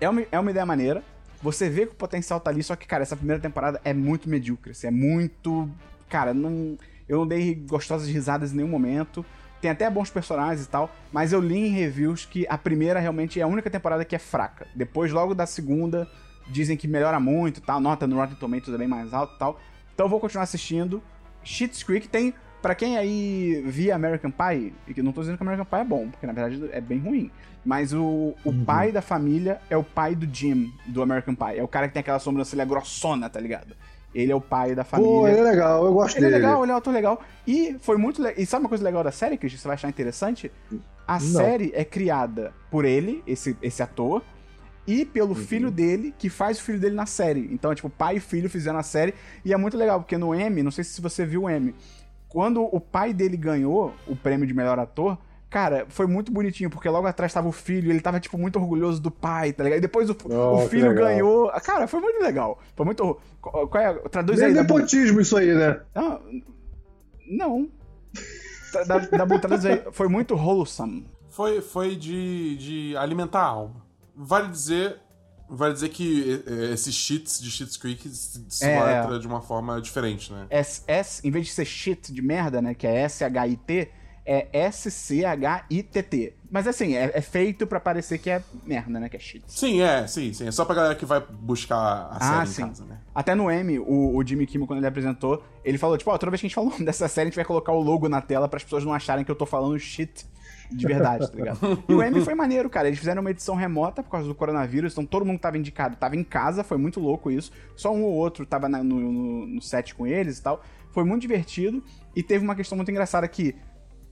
é uma, é uma ideia maneira, você vê que o potencial tá ali, só que, cara, essa primeira temporada é muito medíocre, assim, é muito... Cara, não, eu não dei gostosas risadas em nenhum momento, tem até bons personagens e tal, mas eu li em reviews que a primeira realmente é a única temporada que é fraca. Depois, logo da segunda, dizem que melhora muito e tal, nota no Rotten Tomatoes é bem mais alto e tal. Então eu vou continuar assistindo. Schitt's Creek tem, Pra quem aí via American Pie, e que não tô dizendo que American Pie é bom, porque na verdade é bem ruim, mas o, o Uhum. pai da família é o pai do Jim, do American Pie. É o cara que tem aquela sobrancelha grossona, tá ligado? Ele é o pai da família. Pô, ele é legal, eu gosto Ele é dele. legal, ele é um ator legal. E foi muito legal. E sabe uma coisa legal da série, Christian? Você vai achar interessante? A Não. série é criada por ele, esse, esse ator, e pelo Uhum. filho dele, que faz o filho dele na série. Então, é tipo, pai e filho fizeram a série. E é muito legal, porque no M, não sei se você viu o M, quando o pai dele ganhou o prêmio de melhor ator. Cara, foi muito bonitinho, porque logo atrás tava o filho, e ele tava, tipo, muito orgulhoso do pai, tá ligado? E depois o, Oh, o filho ganhou. Cara, foi muito legal. Foi muito. Qual é? Traduz aí. é nepotismo isso aí, né? Ah, não. Da, da, da aí, foi muito wholesome. Foi, foi de, de alimentar a alma. Vale dizer, vale dizer que esses cheats de Cheats Creek se É, letra de uma forma diferente, né? S, S, em vez de ser shit de merda, né, que é S-H-I-T, É S-C-H-I-T-T. Mas assim, é, é feito pra parecer que é merda, né? Que é shit. Sim, é, sim, sim. É só pra galera que vai buscar a série Ah, em sim. casa, né? Até no M, o, o Jimmy Kimmel, quando ele apresentou, ele falou, tipo, ó, toda vez que a gente falou dessa série, a gente vai colocar o logo na tela para as pessoas não acharem que eu tô falando shit de verdade, tá ligado? E o M foi maneiro, cara. Eles fizeram uma edição remota por causa do coronavírus, então todo mundo tava indicado, tava em casa, foi muito louco isso. Só um ou outro tava na- no, no, no set com eles e tal. Foi muito divertido. E teve uma questão muito engraçada que,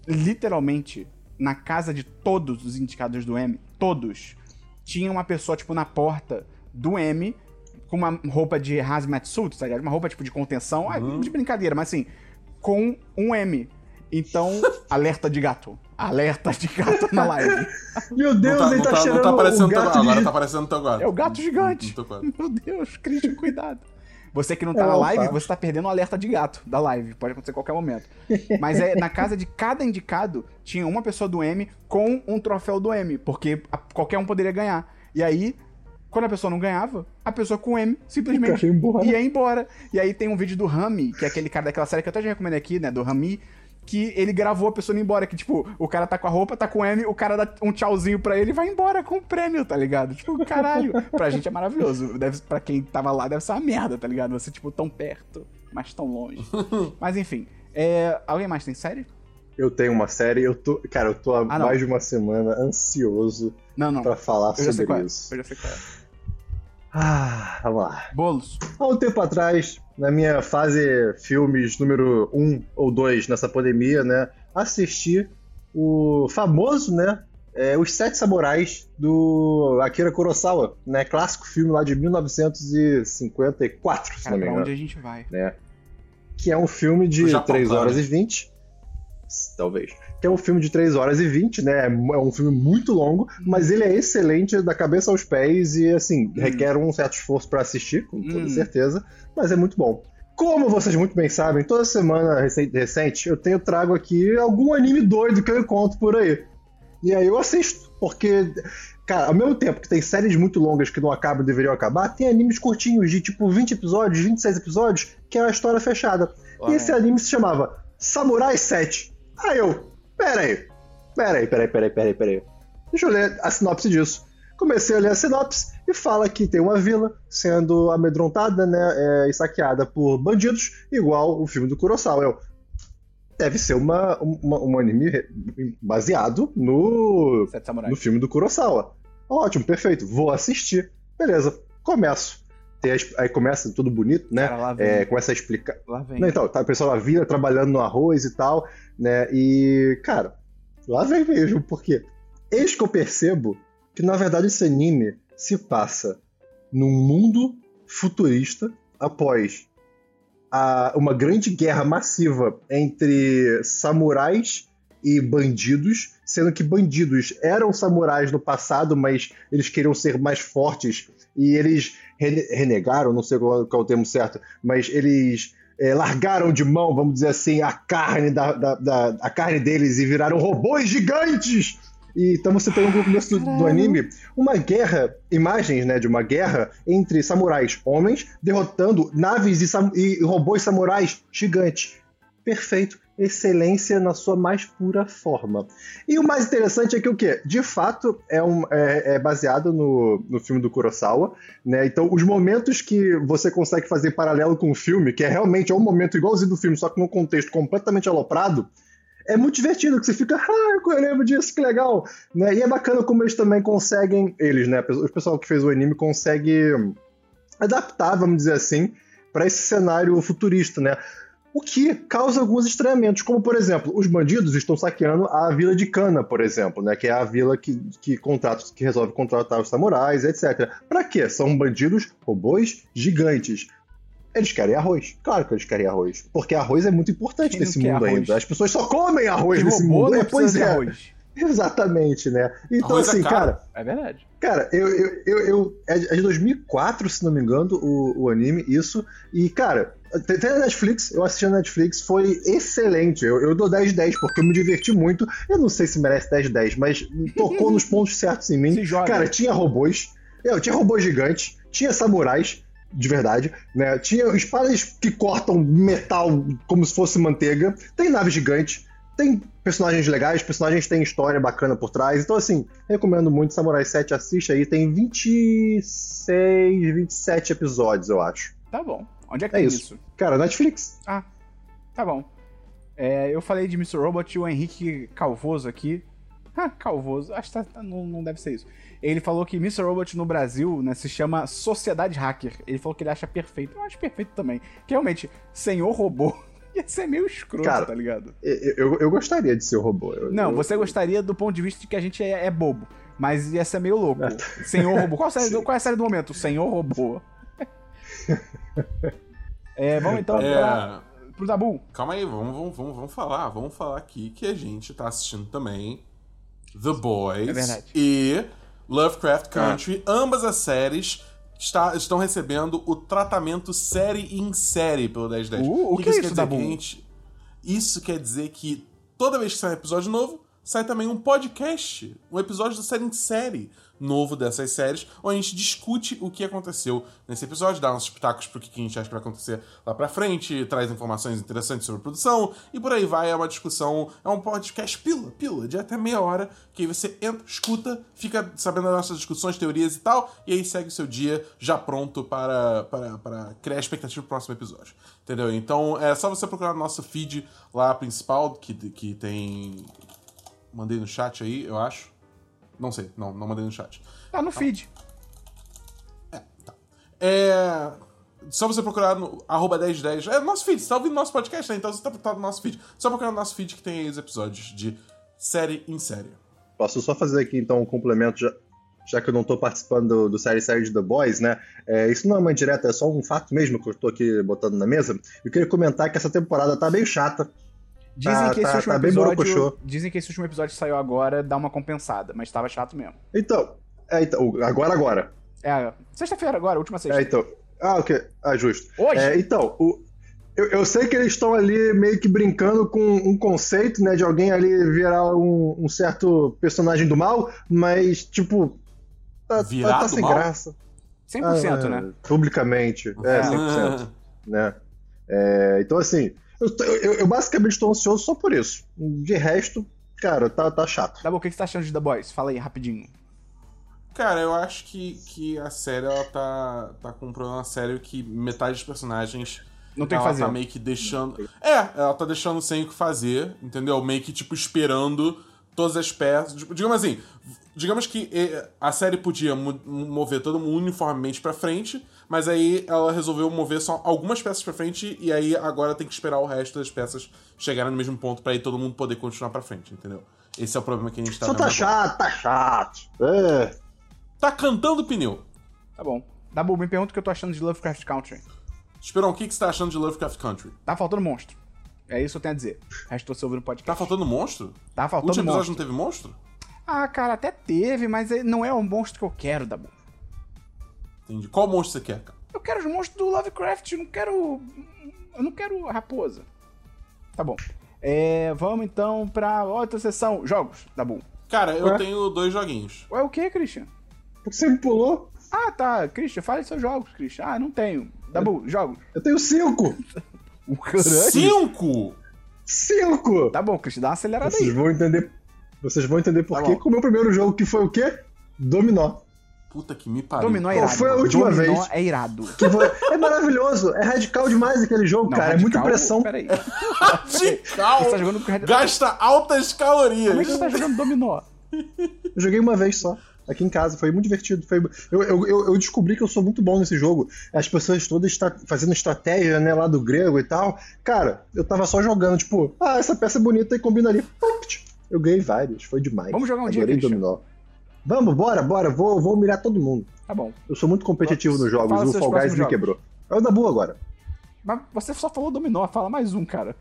literalmente, na casa de todos os indicados do M, todos, tinha uma pessoa, tipo, na porta do M, com uma roupa de hazmat suit, tá ligado? Uma roupa, tipo, de contenção, ah, de brincadeira, mas assim, com um M. Então, alerta de gato. Alerta de gato na live. Meu Deus, não tá, ele não tá, tá, cheirando não tá aparecendo o teu gato. Agora de... tá aparecendo teu gato. É o gato gigante. Teu. Meu Deus, Christian, cuidado. Você que não tá É, na live, faço. você tá perdendo o alerta de gato da live. Pode acontecer a qualquer momento. Mas é na casa de cada indicado tinha uma pessoa do M com um troféu do M, porque a- qualquer um poderia ganhar. E aí, quando a pessoa não ganhava, a pessoa com M simplesmente Ia embora. ia embora. E aí tem um vídeo do Rami, que é aquele cara daquela série que eu até já recomendei aqui, né? Do Rami. Que ele gravou a pessoa indo embora. Que, tipo, o cara tá com a roupa, tá com o M, o cara dá um tchauzinho pra ele e vai embora com o prêmio, tá ligado? Tipo, caralho. pra gente é maravilhoso. Deve, pra quem tava lá, deve ser uma merda, tá ligado? Você, tipo, tão perto, mas tão longe. mas enfim. É, alguém mais tem série? Eu tenho uma série, eu tô. Cara, eu tô há Ah, mais de uma semana ansioso Não, não. pra falar Eu já sei sobre qual é. isso. Eu já sei qual é. Ah, vamos lá. Bolos. Há um tempo atrás, na minha fase filmes número 1 ou 2 nessa pandemia, né? Assisti o famoso, né? é, Os Sete Samurais do Akira Kurosawa, né? Clássico filme lá de 1954, se Cara, não me pra engano. onde a gente vai? né? Que é um filme de Japão, 3 claro. horas e 20. Talvez. Que é um filme de 3 horas e 20, né? É um filme muito longo, mas ele é excelente da cabeça aos pés e, assim, requer um certo esforço pra assistir, com toda Hum. certeza, mas é muito bom. Como vocês muito bem sabem, toda semana recen- recente eu tenho trago aqui algum anime doido que eu encontro por aí. E aí eu assisto, porque, cara, ao mesmo tempo que tem séries muito longas que não acabam e deveriam acabar, tem animes curtinhos de tipo 20 episódios, 26 episódios, que é a história fechada. E esse anime se chamava Samurai 7. Aí eu, pera aí, pera aí, pera aí, pera aí, pera aí, pera aí. Deixa eu ler a sinopse disso. Comecei a ler a sinopse e fala que tem uma vila sendo amedrontada né, é, e saqueada por bandidos, igual o filme do Kurosawa. Eu, deve ser uma, uma- um anime baseado no, no filme do Kurosawa. Ótimo, perfeito, vou assistir. Beleza, começo. As- aí começa tudo bonito, né? Cara. É, começa a explicar. Lá vem. Não, então, tá, o pessoal lá vira trabalhando no arroz e tal, né? E, cara, lá vem mesmo, porque eis que eu percebo que, na verdade, esse anime se passa num mundo futurista após a- uma grande guerra massiva entre samurais e bandidos, sendo que bandidos eram samurais no passado, mas eles queriam ser mais fortes e eles rene- renegaram, não sei qual, qual é o termo certo, mas eles é, largaram de mão, vamos dizer assim, a carne da, da- da- a carne deles e viraram robôs gigantes. E então você tem no começo do, do anime uma guerra, imagens né, de uma guerra entre samurais homens derrotando naves e, e robôs samurais gigantes. Perfeito, excelência na sua mais pura forma. E o mais interessante é que o quê? De fato, é, um, é, é baseado no, no filme do Kurosawa, né? Então, os momentos que você consegue fazer paralelo com o filme, que é realmente é um momento igualzinho do filme, só que num contexto completamente aloprado, é muito divertido, que você fica, ah, eu lembro disso, que legal. Né? E é bacana como eles também conseguem, eles, né? O pessoal que fez o anime consegue adaptar, vamos dizer assim, para esse cenário futurista, né? O que causa alguns estranhamentos, como por exemplo, os bandidos estão saqueando a vila de Kana, por exemplo, né? Que é a vila que, que, contrata, que resolve contratar os samurais, etc. Pra quê? São bandidos robôs gigantes. Eles querem arroz. Claro que eles querem arroz. Porque arroz é muito importante nesse mundo arroz? ainda. As pessoas só comem arroz nesse mundo. não É, pois é. arroz. Exatamente, né? Então, Arroz é assim, caro. cara, É verdade. Cara, eu, eu, eu, eu- é de é de 2004, se não me engano, o, o anime, isso. E, cara, tem, tem na Netflix, eu assisti na Netflix, foi excelente. Eu, eu dou 10 de 10 porque eu me diverti muito. Eu não sei se merece 10 de 10, mas tocou nos pontos certos em mim. Cara, tinha robôs, eu, tinha robôs gigantes, tinha samurais. De verdade, né? Tinha espadas que cortam metal como se fosse manteiga. Tem nave gigante, tem personagens legais, personagens têm história bacana por trás. Então, assim, recomendo muito Samurai 7, assiste aí. Tem 26, 27 episódios, eu acho. Tá bom. Onde é que É tem isso. isso? Cara, Netflix. Ah, tá bom. É, eu falei de Mr. Robot e o Henrique Calvoso aqui. Ah, Calvoso, acho que tá- não, não deve ser isso. Ele falou que Mr. Robot no Brasil né, se chama Sociedade Hacker. Ele falou que ele acha perfeito. Eu acho perfeito também. Que realmente, Senhor Robô ia ser meio escroto, Cara, tá ligado? Eu, eu, eu gostaria de ser o robô. Eu- Não, você gostaria do ponto de vista de que a gente é, é bobo. Mas ia ser meio louco. Senhor Robô. Qual, série, qual é a série do momento? Senhor Robô. É, vamos então pra, É, pro Dabu. calma aí, vamos, vamos, vamos, vamos falar. Vamos falar aqui que a gente tá assistindo também The Boys É e Lovecraft Country. Ambas as séries está- estão recebendo o tratamento série em série pelo 1010. Uh, o que é isso isso, quer dizer? Dabu? Que a gente- isso quer dizer que toda vez que sai um episódio novo, sai também um podcast, um episódio da série em série novo dessas séries, onde a gente discute o que aconteceu nesse episódio, dá uns pitacos pro que a gente acha que vai acontecer lá pra frente, traz informações interessantes sobre produção, e por aí vai, é uma discussão, é um podcast pílula, pílula, de até meia hora, que aí você entra, escuta, fica sabendo das nossas discussões, teorias e tal, e aí segue o seu dia já pronto para, para, para criar expectativa pro próximo episódio. Entendeu? Então é só você procurar no nosso feed lá principal, que, que tem. Mandei no chat aí, eu acho. Não sei, não, não mandei no chat. Tá no feed. É. Só você procurar no arroba 1010. É nosso feed, você tá ouvindo nosso podcast, né? Então você tá, tá no nosso feed. Só procurar no nosso feed que tem aí os episódios de série em série. Posso só fazer aqui então um complemento, já, já que eu não tô participando do, do série série de The Boys, né? É, isso não é uma indireta, é só um fato mesmo que eu tô aqui botando na mesa. Eu queria comentar que essa temporada tá meio chata. Dizem Tá- que esse tá- último tá episódio. Dizem que esse último episódio que saiu agora dá uma compensada, mas tava chato mesmo. Então, é, então agora, agora. É, sexta-feira agora, última sexta. É, então. Ah, ok. Ah, justo. Hoje? É, então, o- eu, eu sei que eles estão ali meio que brincando com um conceito, né, de alguém ali virar um, um certo personagem do mal, mas, tipo, tá, tá, tá sem mal? graça. 100%, Ah, né? Publicamente. É, É. 100%. né? É, então, assim, eu, eu- eu basicamente estou ansioso só por isso. De resto, cara, tá, tá chato. Dabu, o que que você tá achando de The Boys? Fala aí, rapidinho. Cara, eu acho que, que a série ela tá, tá com um problema sério que metade dos personagens Não tem o que ela fazer. tá meio que deixando. É, ela tá deixando sem o que fazer, entendeu? Meio que, tipo, esperando todas as peças. Tipo, Digamos assim, digamos que eh, a série podia mo- mover todo mundo uniformemente pra frente, mas aí ela resolveu mover só algumas peças pra frente e aí agora tem que esperar o resto das peças chegarem no mesmo ponto pra aí todo mundo poder continuar pra frente, entendeu? Esse é o problema que a gente tá Só tá agora. chato, tá chato. É. Tá cantando pneu. Tá bom. Dabu, me pergunta o que eu tô achando de Lovecraft Country. Esperão, o que, que você tá achando de Lovecraft Country? Tá faltando monstro. É isso que eu tenho a dizer. Restou você ouvindo o podcast. Tá faltando monstro? Tá O faltando último episódio monstro. não teve monstro? Ah, cara, até teve, mas ele não é o monstro que eu quero, Dabu. Entendi. Qual monstro você quer, cara? Eu quero os monstros do Lovecraft, eu não quero. Eu não quero raposa. Tá bom. É, vamos então pra outra sessão. Jogos, Dabu. Cara, eu Ué? tenho dois joguinhos. Ué, o que, Christian? Você me pulou? Ah, tá. Christian, fale seus jogos, Christian. Ah, não tenho. Dabu, jogos. Eu tenho cinco! Caralho. Cinco! Cinco! Tá bom, Christian, dá uma acelerada Vocês aí. vão entender. Vocês vão entender por Tá quê. bom. Com o meu primeiro jogo, que foi o quê? Dominó. Puta que me pariu. Dominó é irado. foi a última Dominó vez? é irado. Que foi- É maravilhoso, é radical demais aquele jogo, Não, cara. É muita radical- pressão. Peraí. Radical! Você tá jogando com Red- Gasta altas calorias. Como é que você tá jogando dominó? Eu joguei uma vez só. Aqui em casa, foi muito divertido. Foi... Eu, eu, eu- descobri que eu sou muito bom nesse jogo. As pessoas todas estra- fazendo estratégia, né, lá do grego e tal. Cara, eu tava só jogando, tipo, ah, essa peça é bonita e combina ali. Pupt. Eu ganhei vários, foi demais. Vamos jogar um dia, Adorei Christian. Vamos, bora, bora, vou, vou humilhar todo mundo. Tá bom. Eu sou muito competitivo nos jogos, o Fall Guys me jogos. quebrou. É o Dabu agora. Mas você só falou dominó, fala mais um, cara.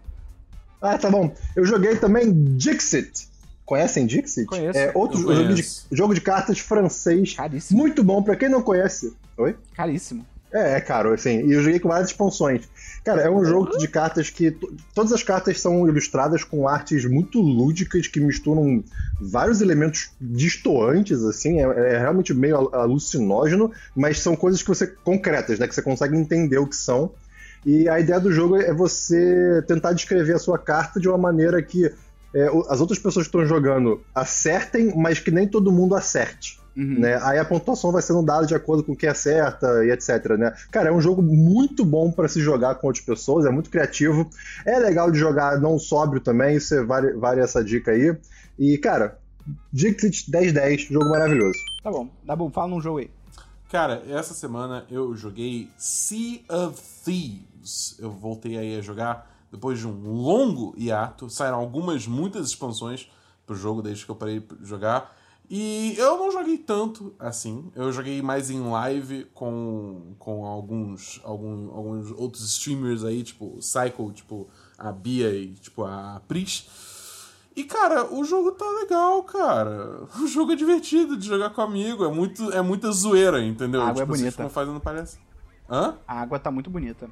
Ah, tá bom. Eu joguei também Dixit. Conhecem Dixit? Conheço. É outro Eu jogo de, jogo de cartas francês. Caríssimo. Muito bom, pra quem não conhece. Oi? Caríssimo. É, é caro, assim. E eu joguei com várias expansões. Cara, é um jogo de cartas que. to- Todas as cartas são ilustradas com artes muito lúdicas que misturam vários elementos distoantes, assim. É, é realmente meio al- alucinógeno, mas são coisas que você. concretas, né? Que você consegue entender o que são. E a ideia do jogo é você tentar descrever a sua carta de uma maneira que é, as outras pessoas que estão jogando acertem, mas que nem todo mundo acerte. Uhum. Né? Aí a pontuação vai sendo dada de acordo com quem acerta e etc, né? Cara, é um jogo muito bom pra se jogar com outras pessoas, é muito criativo. É legal de jogar não sóbrio também, você vale, vale essa dica aí. E, cara, Dixit 1010, jogo maravilhoso. Tá bom. Dabu, fala num jogo aí. Cara, essa semana eu joguei Sea of Thieves. Eu voltei aí a jogar depois de um longo hiato. Saíram algumas, muitas expansões pro jogo desde que eu parei de jogar. E eu não joguei tanto assim. Eu joguei mais em live com, com alguns, algum, alguns outros streamers aí, tipo Cycle, tipo a Bia e tipo a Pris. E, cara, o jogo tá legal, cara. O jogo é divertido de jogar com amigo. É, muito, é muita zoeira, entendeu? A água é tipo, vocês bonita. ficam fazendo palhaço. Hã? A água tá muito bonita.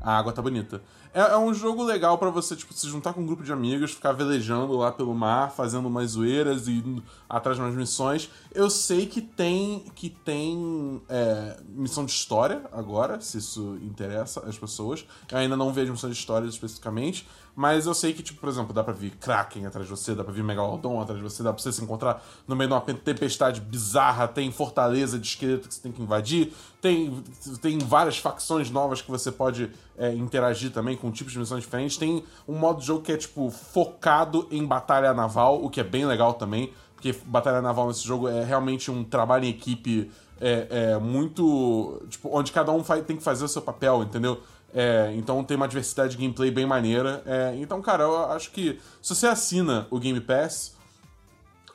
A água tá bonita. É, é um jogo legal pra você, tipo, se juntar com um grupo de amigos, ficar velejando lá pelo mar, fazendo umas zoeiras e indo atrás de umas missões. Eu sei que tem que tem é, missão de história agora, se isso interessa as pessoas. Eu ainda não vejo missão de história especificamente, mas eu sei que, tipo, por exemplo, dá pra vir Kraken atrás de você, dá pra vir Megalodon atrás de você, dá pra você se encontrar no meio de uma tempestade bizarra, tem fortaleza de esqueleto que você tem que invadir, tem, tem várias facções novas que você pode é, interagir também com tipos de missões diferentes. Tem um modo de jogo que é, tipo, focado em batalha naval, o que é bem legal também, porque batalha naval nesse jogo é realmente um trabalho em equipe é, é muito. Tipo, onde cada um faz- tem que fazer o seu papel, entendeu? É, então tem uma diversidade de gameplay bem maneira. É, então, cara, eu acho que se você assina o Game Pass,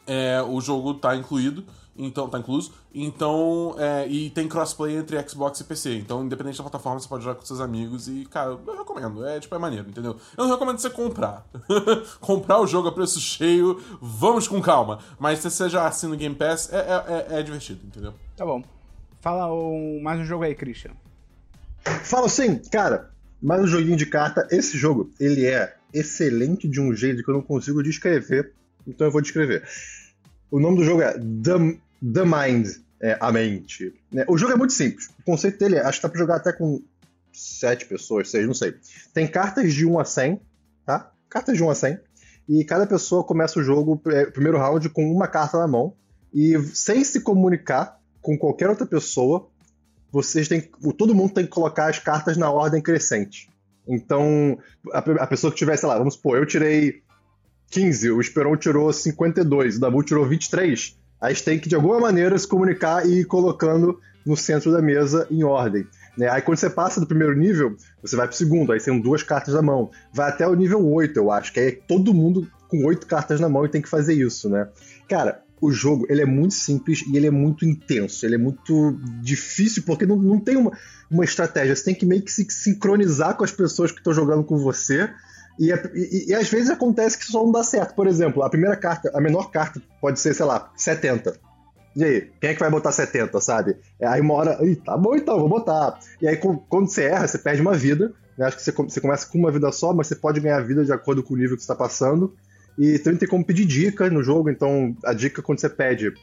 é, o jogo tá incluído, então tá incluso. Então, é, e tem crossplay entre Xbox e PC. Então, independente da plataforma, você pode jogar com seus amigos e, cara, eu recomendo. É tipo é maneiro, entendeu? Eu não recomendo você comprar. comprar o jogo a preço cheio, vamos com calma. Mas se você já assina o Game Pass, é, é, é- é divertido, entendeu? Tá bom. Fala um- mais um jogo aí, Christian. Fala assim, cara, mais um joguinho de carta. Esse jogo, ele é excelente de um jeito que eu não consigo descrever, então eu vou descrever. O nome do jogo é The, The Mind, é, a mente. né? O jogo é muito simples. O conceito dele é, acho que dá pra jogar até com sete pessoas, seis, não sei. Tem cartas de 1 a 100, tá? Cartas de 1 a 100. E cada pessoa começa o jogo, é, o primeiro round, com uma carta na mão. E sem se comunicar com qualquer outra pessoa, vocês têm. Todo mundo tem que colocar as cartas na ordem crescente. Então, a, a pessoa que tiver, sei lá, vamos supor, eu tirei 15, o Esperon tirou 52, o Dabu tirou 23. Aí tem que, de alguma maneira, se comunicar e ir colocando no centro da mesa em ordem. né? Aí quando você passa do primeiro nível, você vai pro segundo, aí tem duas cartas na mão. Vai até o nível 8, eu acho, que aí é todo mundo com oito cartas na mão e tem que fazer isso, né? Cara, o jogo ele é muito simples e ele é muito intenso. Ele é muito difícil porque não, não tem uma, uma estratégia. Você tem que meio que se sincronizar com as pessoas que estão jogando com você. E, é- e- e às vezes acontece que só não dá certo. Por exemplo, a primeira carta, a menor carta pode ser, sei lá, 70. E aí, quem é que vai botar 70, sabe? É, Aí uma hora, tá bom então, vou botar. E aí quando você erra, você perde uma vida. né? Acho que você, você começa com uma vida só, mas você pode ganhar vida de acordo com o nível que você está passando. E também tem como pedir dica no jogo, então a dica quando você pede,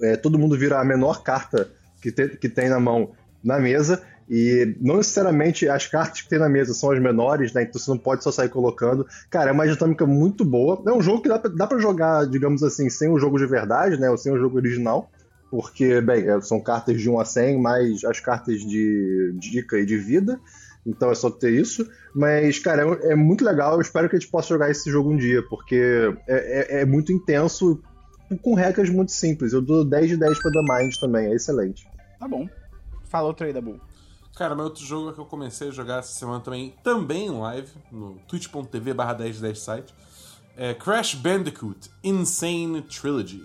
é, todo mundo vira a menor carta que, te- que tem na mão na mesa. E não necessariamente as cartas que tem na mesa são as menores, né? Então você não pode só sair colocando. Cara, é uma dinâmica muito boa. É um jogo que dá pra, dá pra jogar, digamos assim, sem o jogo de verdade, né? Ou sem o jogo original. Porque, bem, é, são cartas de 1 a 100, mais as cartas de dica e de vida. Então é só ter isso. Mas, cara, é, é muito legal. Eu espero que a gente possa jogar esse jogo um dia, porque é, é- é muito intenso, com regras muito simples. Eu dou 10 de 10 pra The Mind também, é excelente. Tá bom. Fala outro aí, Dabu. Cara, meu outro jogo é que eu comecei a jogar essa semana também, também em live, no twitch.tv barra 1010 site, é Crash Bandicoot Insane Trilogy,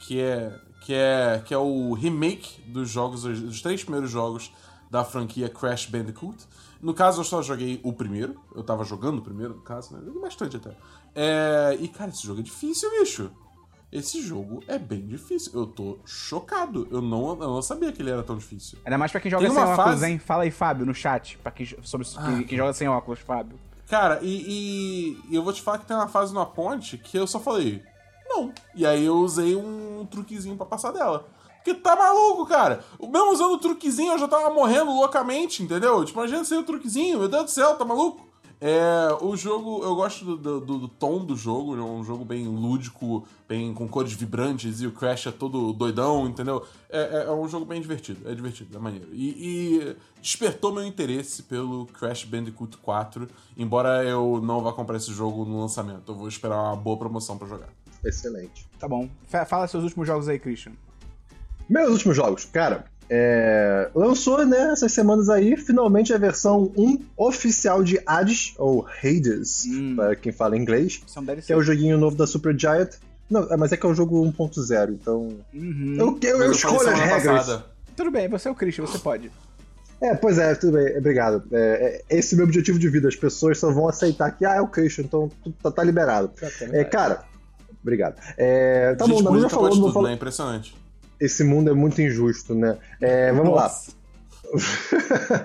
que é, que é, que é o remake dos jogos, dos três primeiros jogos da franquia Crash Bandicoot. No caso, eu só joguei o primeiro, eu tava jogando o primeiro, no caso, né? Joguei bastante até. É, e, cara, esse jogo é difícil, bicho. Esse jogo é bem difícil. Eu tô chocado. Eu não, eu não sabia que ele era tão difícil. Ainda mais pra quem joga Tem sem óculos, fase- hein? Fala aí, Fábio, no chat. Pra quem, sobre Ah, quem, quem joga sem óculos, Fábio. Cara, e, e- e eu vou te falar que tem uma fase na ponte que eu só falei, não. E aí eu usei um truquezinho pra passar dela. Porque tá maluco, cara. Mesmo usando o truquezinho, eu já tava morrendo loucamente, entendeu? Tipo, imagina sem o truquezinho, meu Deus do céu, tá maluco? É, o jogo, eu gosto do, do, do tom do jogo, é um jogo bem lúdico, bem com cores vibrantes e o Crash é todo doidão, entendeu? É, é, é um jogo bem divertido, é divertido, é maneiro. E, e, despertou meu interesse pelo Crash Bandicoot 4, embora eu não vá comprar esse jogo no lançamento. Eu vou esperar uma boa promoção para jogar. Excelente. Tá bom. Fala seus últimos jogos aí, Christian. Meus últimos jogos, cara. É, lançou, né, essas semanas aí, finalmente a versão 1 oficial de Hades, ou Hades, hum. para quem fala inglês, que é o joguinho novo da Super Giant. Não, é, mas é que é o jogo 1.0, então. Uhum. Eu, eu, eu escolho as regras. Passada. Tudo bem, você é o Christian, você pode. É, pois é, tudo bem, obrigado. É, é, esse é o meu objetivo de vida. As pessoas só vão aceitar que, ah, é o Christian, então tá, tá liberado. É, cara, obrigado. É, tá bom, não já falou, não falou. É impressionante esse mundo é muito injusto, né? É, vamos Nossa. lá.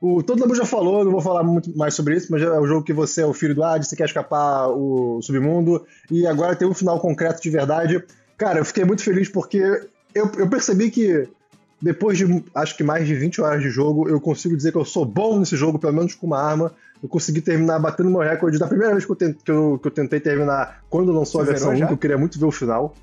o, todo mundo já falou, não vou falar muito mais sobre isso, mas é o jogo que você é o filho do Hades, você quer escapar o submundo, e agora tem um final concreto de verdade. Cara, eu fiquei muito feliz porque eu, eu percebi que depois de acho que mais de 20 horas de jogo, eu consigo dizer que eu sou bom nesse jogo, pelo menos com uma arma. Eu consegui terminar batendo meu recorde da primeira vez que eu, tentei, que eu, que eu tentei terminar quando lançou Você a versão 1, que eu queria muito ver o final.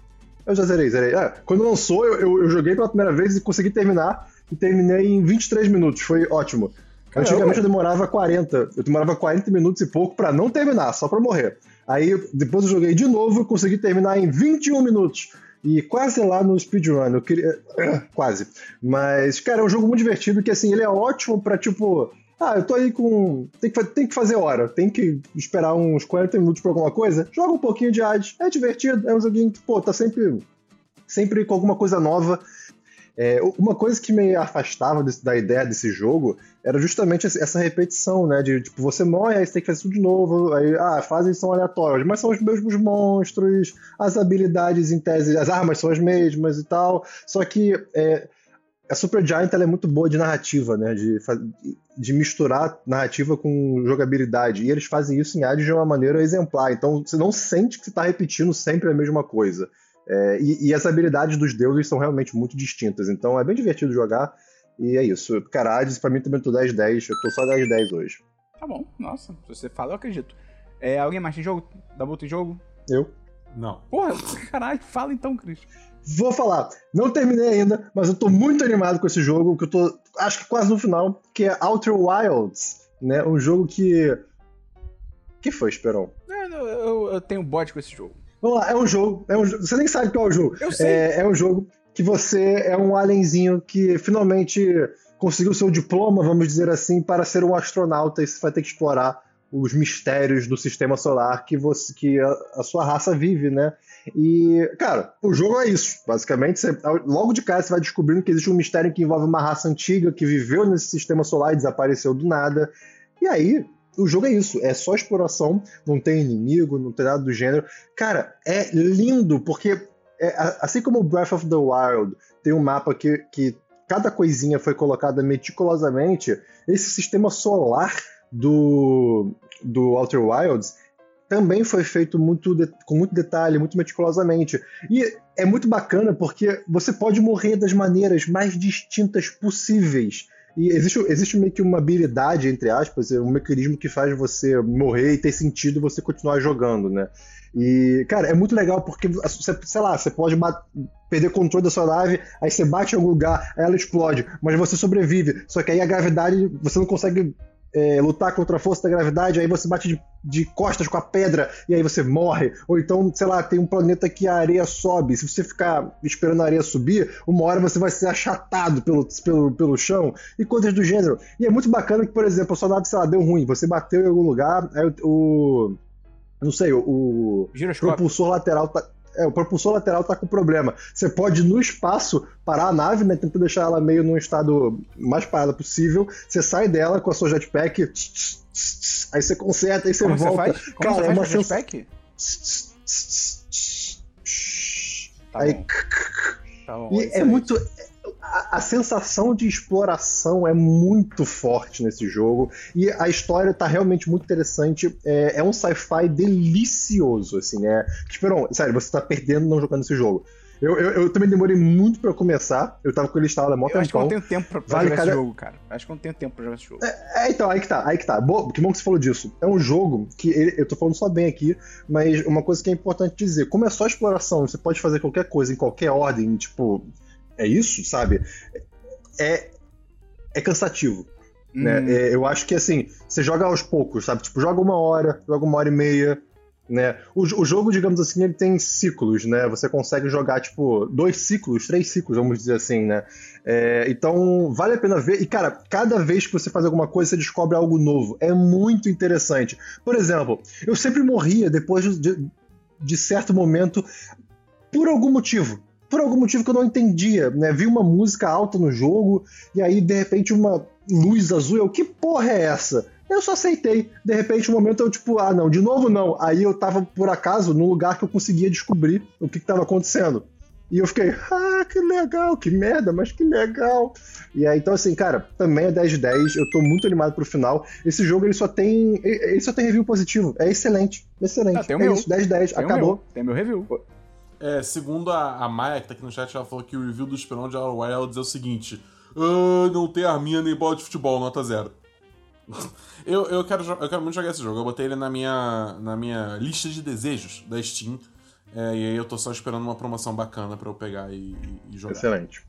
Eu já zerei, zerei. É, quando lançou, eu, eu, eu, joguei pela primeira vez e consegui terminar. E terminei em 23 minutos. Foi ótimo. Caramba. Antigamente eu demorava 40. Eu demorava 40 minutos e pouco para não terminar, só para morrer. Aí depois eu joguei de novo e consegui terminar em 21 minutos. E quase lá no speedrun, eu queria. quase. Mas, cara, é um jogo muito divertido que assim, ele é ótimo para tipo ah, eu tô aí com. Tem que, tem que fazer hora, tem que esperar uns 40 minutos pra alguma coisa. Joga um pouquinho de Hades. É divertido, é um joguinho que, pô, tá sempre, sempre com alguma coisa nova. É, uma coisa que me afastava desse, da ideia desse jogo era justamente essa repetição, né? De tipo, você morre, aí você tem que fazer tudo de novo, aí, ah, fases são aleatórias, mas são os mesmos monstros, as habilidades em tese, as armas são as mesmas e tal. Só que é, a Supergiant ela é muito boa de narrativa, né? De, de misturar narrativa com jogabilidade. E eles fazem isso em Hades de uma maneira exemplar. Então você não sente que você está repetindo sempre a mesma coisa. É, e, e, as habilidades dos deuses são realmente muito distintas. Então é bem divertido jogar. E é isso. Cara, Hades pra mim também tô 10-10. Eu tô só 10-10 hoje. Tá bom, nossa. Se você fala, eu acredito. É, alguém mais tem jogo? Dá em jogo? Eu. Não. Porra, caralho, fala então, Cris. Vou falar, não terminei ainda, mas eu tô muito animado com esse jogo, que eu tô, acho que quase no final, que é Outer Wilds, né? Um jogo que. que foi, Esperon? Eu, eu, eu tenho bode com esse jogo. Vamos lá, é um jogo, é um, você nem sabe qual é o jogo. Eu sei. É, é um jogo que você é um alienzinho que finalmente conseguiu seu diploma, vamos dizer assim, para ser um astronauta e você vai ter que explorar os mistérios do sistema solar que você que a, a sua raça vive, né? E, cara, o jogo é isso. Basicamente, você, logo de cara você vai descobrindo que existe um mistério que envolve uma raça antiga que viveu nesse sistema solar e desapareceu do nada. E aí, o jogo é isso, é só exploração, não tem inimigo, não tem nada do gênero. Cara, é lindo, porque é, assim como Breath of the Wild tem um mapa que, que cada coisinha foi colocada meticulosamente, esse sistema solar do, do Outer Wilds também foi feito muito de, com muito detalhe, muito meticulosamente. E é muito bacana porque você pode morrer das maneiras mais distintas possíveis. E existe, existe meio que uma habilidade, entre aspas, um mecanismo que faz você morrer e ter sentido você continuar jogando, né? E, cara, é muito legal porque, você, sei lá, você pode perder controle da sua nave, aí você bate em algum lugar, aí ela explode, mas você sobrevive. Só que aí a gravidade, você não consegue é, lutar contra a força da gravidade, aí você bate de, de, costas com a pedra e aí você morre. Ou então, sei lá, tem um planeta que a areia sobe. Se você ficar esperando a areia subir, uma hora você vai ser achatado pelo, pelo, pelo chão e coisas do gênero. E é muito bacana que, por exemplo, a sua nave, sei lá, deu ruim. Você bateu em algum lugar, aí o. o não sei, o, o propulsor lateral tá é, o propulsor lateral tá com problema. Você pode, no espaço, parar a nave, né? Tentar deixar ela meio num estado mais parada possível. Você sai dela com a sua jetpack. Aí você conserta, aí você Como volta. Você faz? Como Cara, você é uma jetpack? Tá aí. Tá bom, e é, é muito a, a, sensação de exploração é muito forte nesse jogo e a história tá realmente muito interessante. É, é um sci-fi delicioso, assim, né? Esperon, sério, você tá perdendo não jogando esse jogo. Eu, eu, eu também demorei muito pra começar. Eu tava com ele instalado há mó Eu acho que eu não tempão. tenho tempo pra, pra Vale jogar cada- esse jogo, cara. Acho que eu não tenho tempo pra jogar esse jogo. É, então, aí que tá, aí que tá. Bo- que bom que você falou disso. É um jogo que ele- eu tô falando só bem aqui, mas uma coisa que é importante dizer: como é só exploração, você pode fazer qualquer coisa em qualquer ordem, tipo, é isso, sabe? É, é cansativo. né? Hum, É, eu acho que assim, você joga aos poucos, sabe? Tipo, joga uma hora, joga uma hora e meia, né? O, o jogo, digamos assim, ele tem ciclos, né? Você consegue jogar, tipo, dois ciclos, três ciclos, vamos dizer assim, né? É, então, vale a pena ver. E, cara, cada vez que você faz alguma coisa, você descobre algo novo. É muito interessante. Por exemplo, eu sempre morria depois de, de, de certo momento por algum motivo. Por algum motivo que eu não entendia, né? Vi uma música alta no jogo e aí, de repente, uma luz azul. Eu, que porra é essa? Eu só aceitei. De repente, um momento eu, tipo, ah, não, de novo não. Aí eu tava, por acaso, num lugar que eu conseguia descobrir o que, que tava acontecendo. E eu fiquei, ah, que legal, que merda, mas que legal. E aí, então, assim, cara, também é 10 de 10. Eu tô muito animado pro final. Esse jogo, ele só tem. Ele só tem review positivo. É excelente. Excelente. Ah, tem o é meu. isso, 10 de 10. tem o Acabou. meu, tem meu review. É, segundo a, a Maia, que tá aqui no chat, ela falou que o review do Esperão de Outer Wild ela dizer o seguinte: ah, não tem arminha nem bola de futebol, nota zero. eu, eu, quero, eu quero muito jogar esse jogo. Eu botei ele na minha, na minha lista de desejos da Steam. É, e aí eu tô só esperando uma promoção bacana pra eu pegar e, e- jogar. Excelente.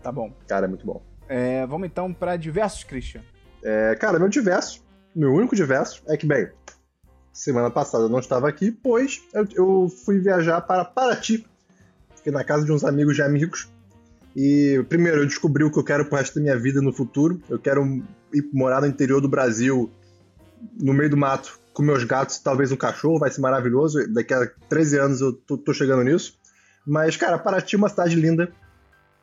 Tá bom. Cara, é muito bom. É, vamos então pra diversos, Christian. É, cara, meu diverso, meu único diverso é que, bem, semana passada eu não estava aqui, pois eu, eu fui viajar para Paraty. Fiquei na casa de uns amigos de amigos. E, primeiro, eu descobri o que eu quero pro resto da minha vida no futuro. Eu quero ir morar no interior do Brasil, no meio do mato, com meus gatos talvez um cachorro, vai ser maravilhoso. Daqui a 13 anos eu tô, tô chegando nisso. Mas, cara, Paraty é uma cidade linda,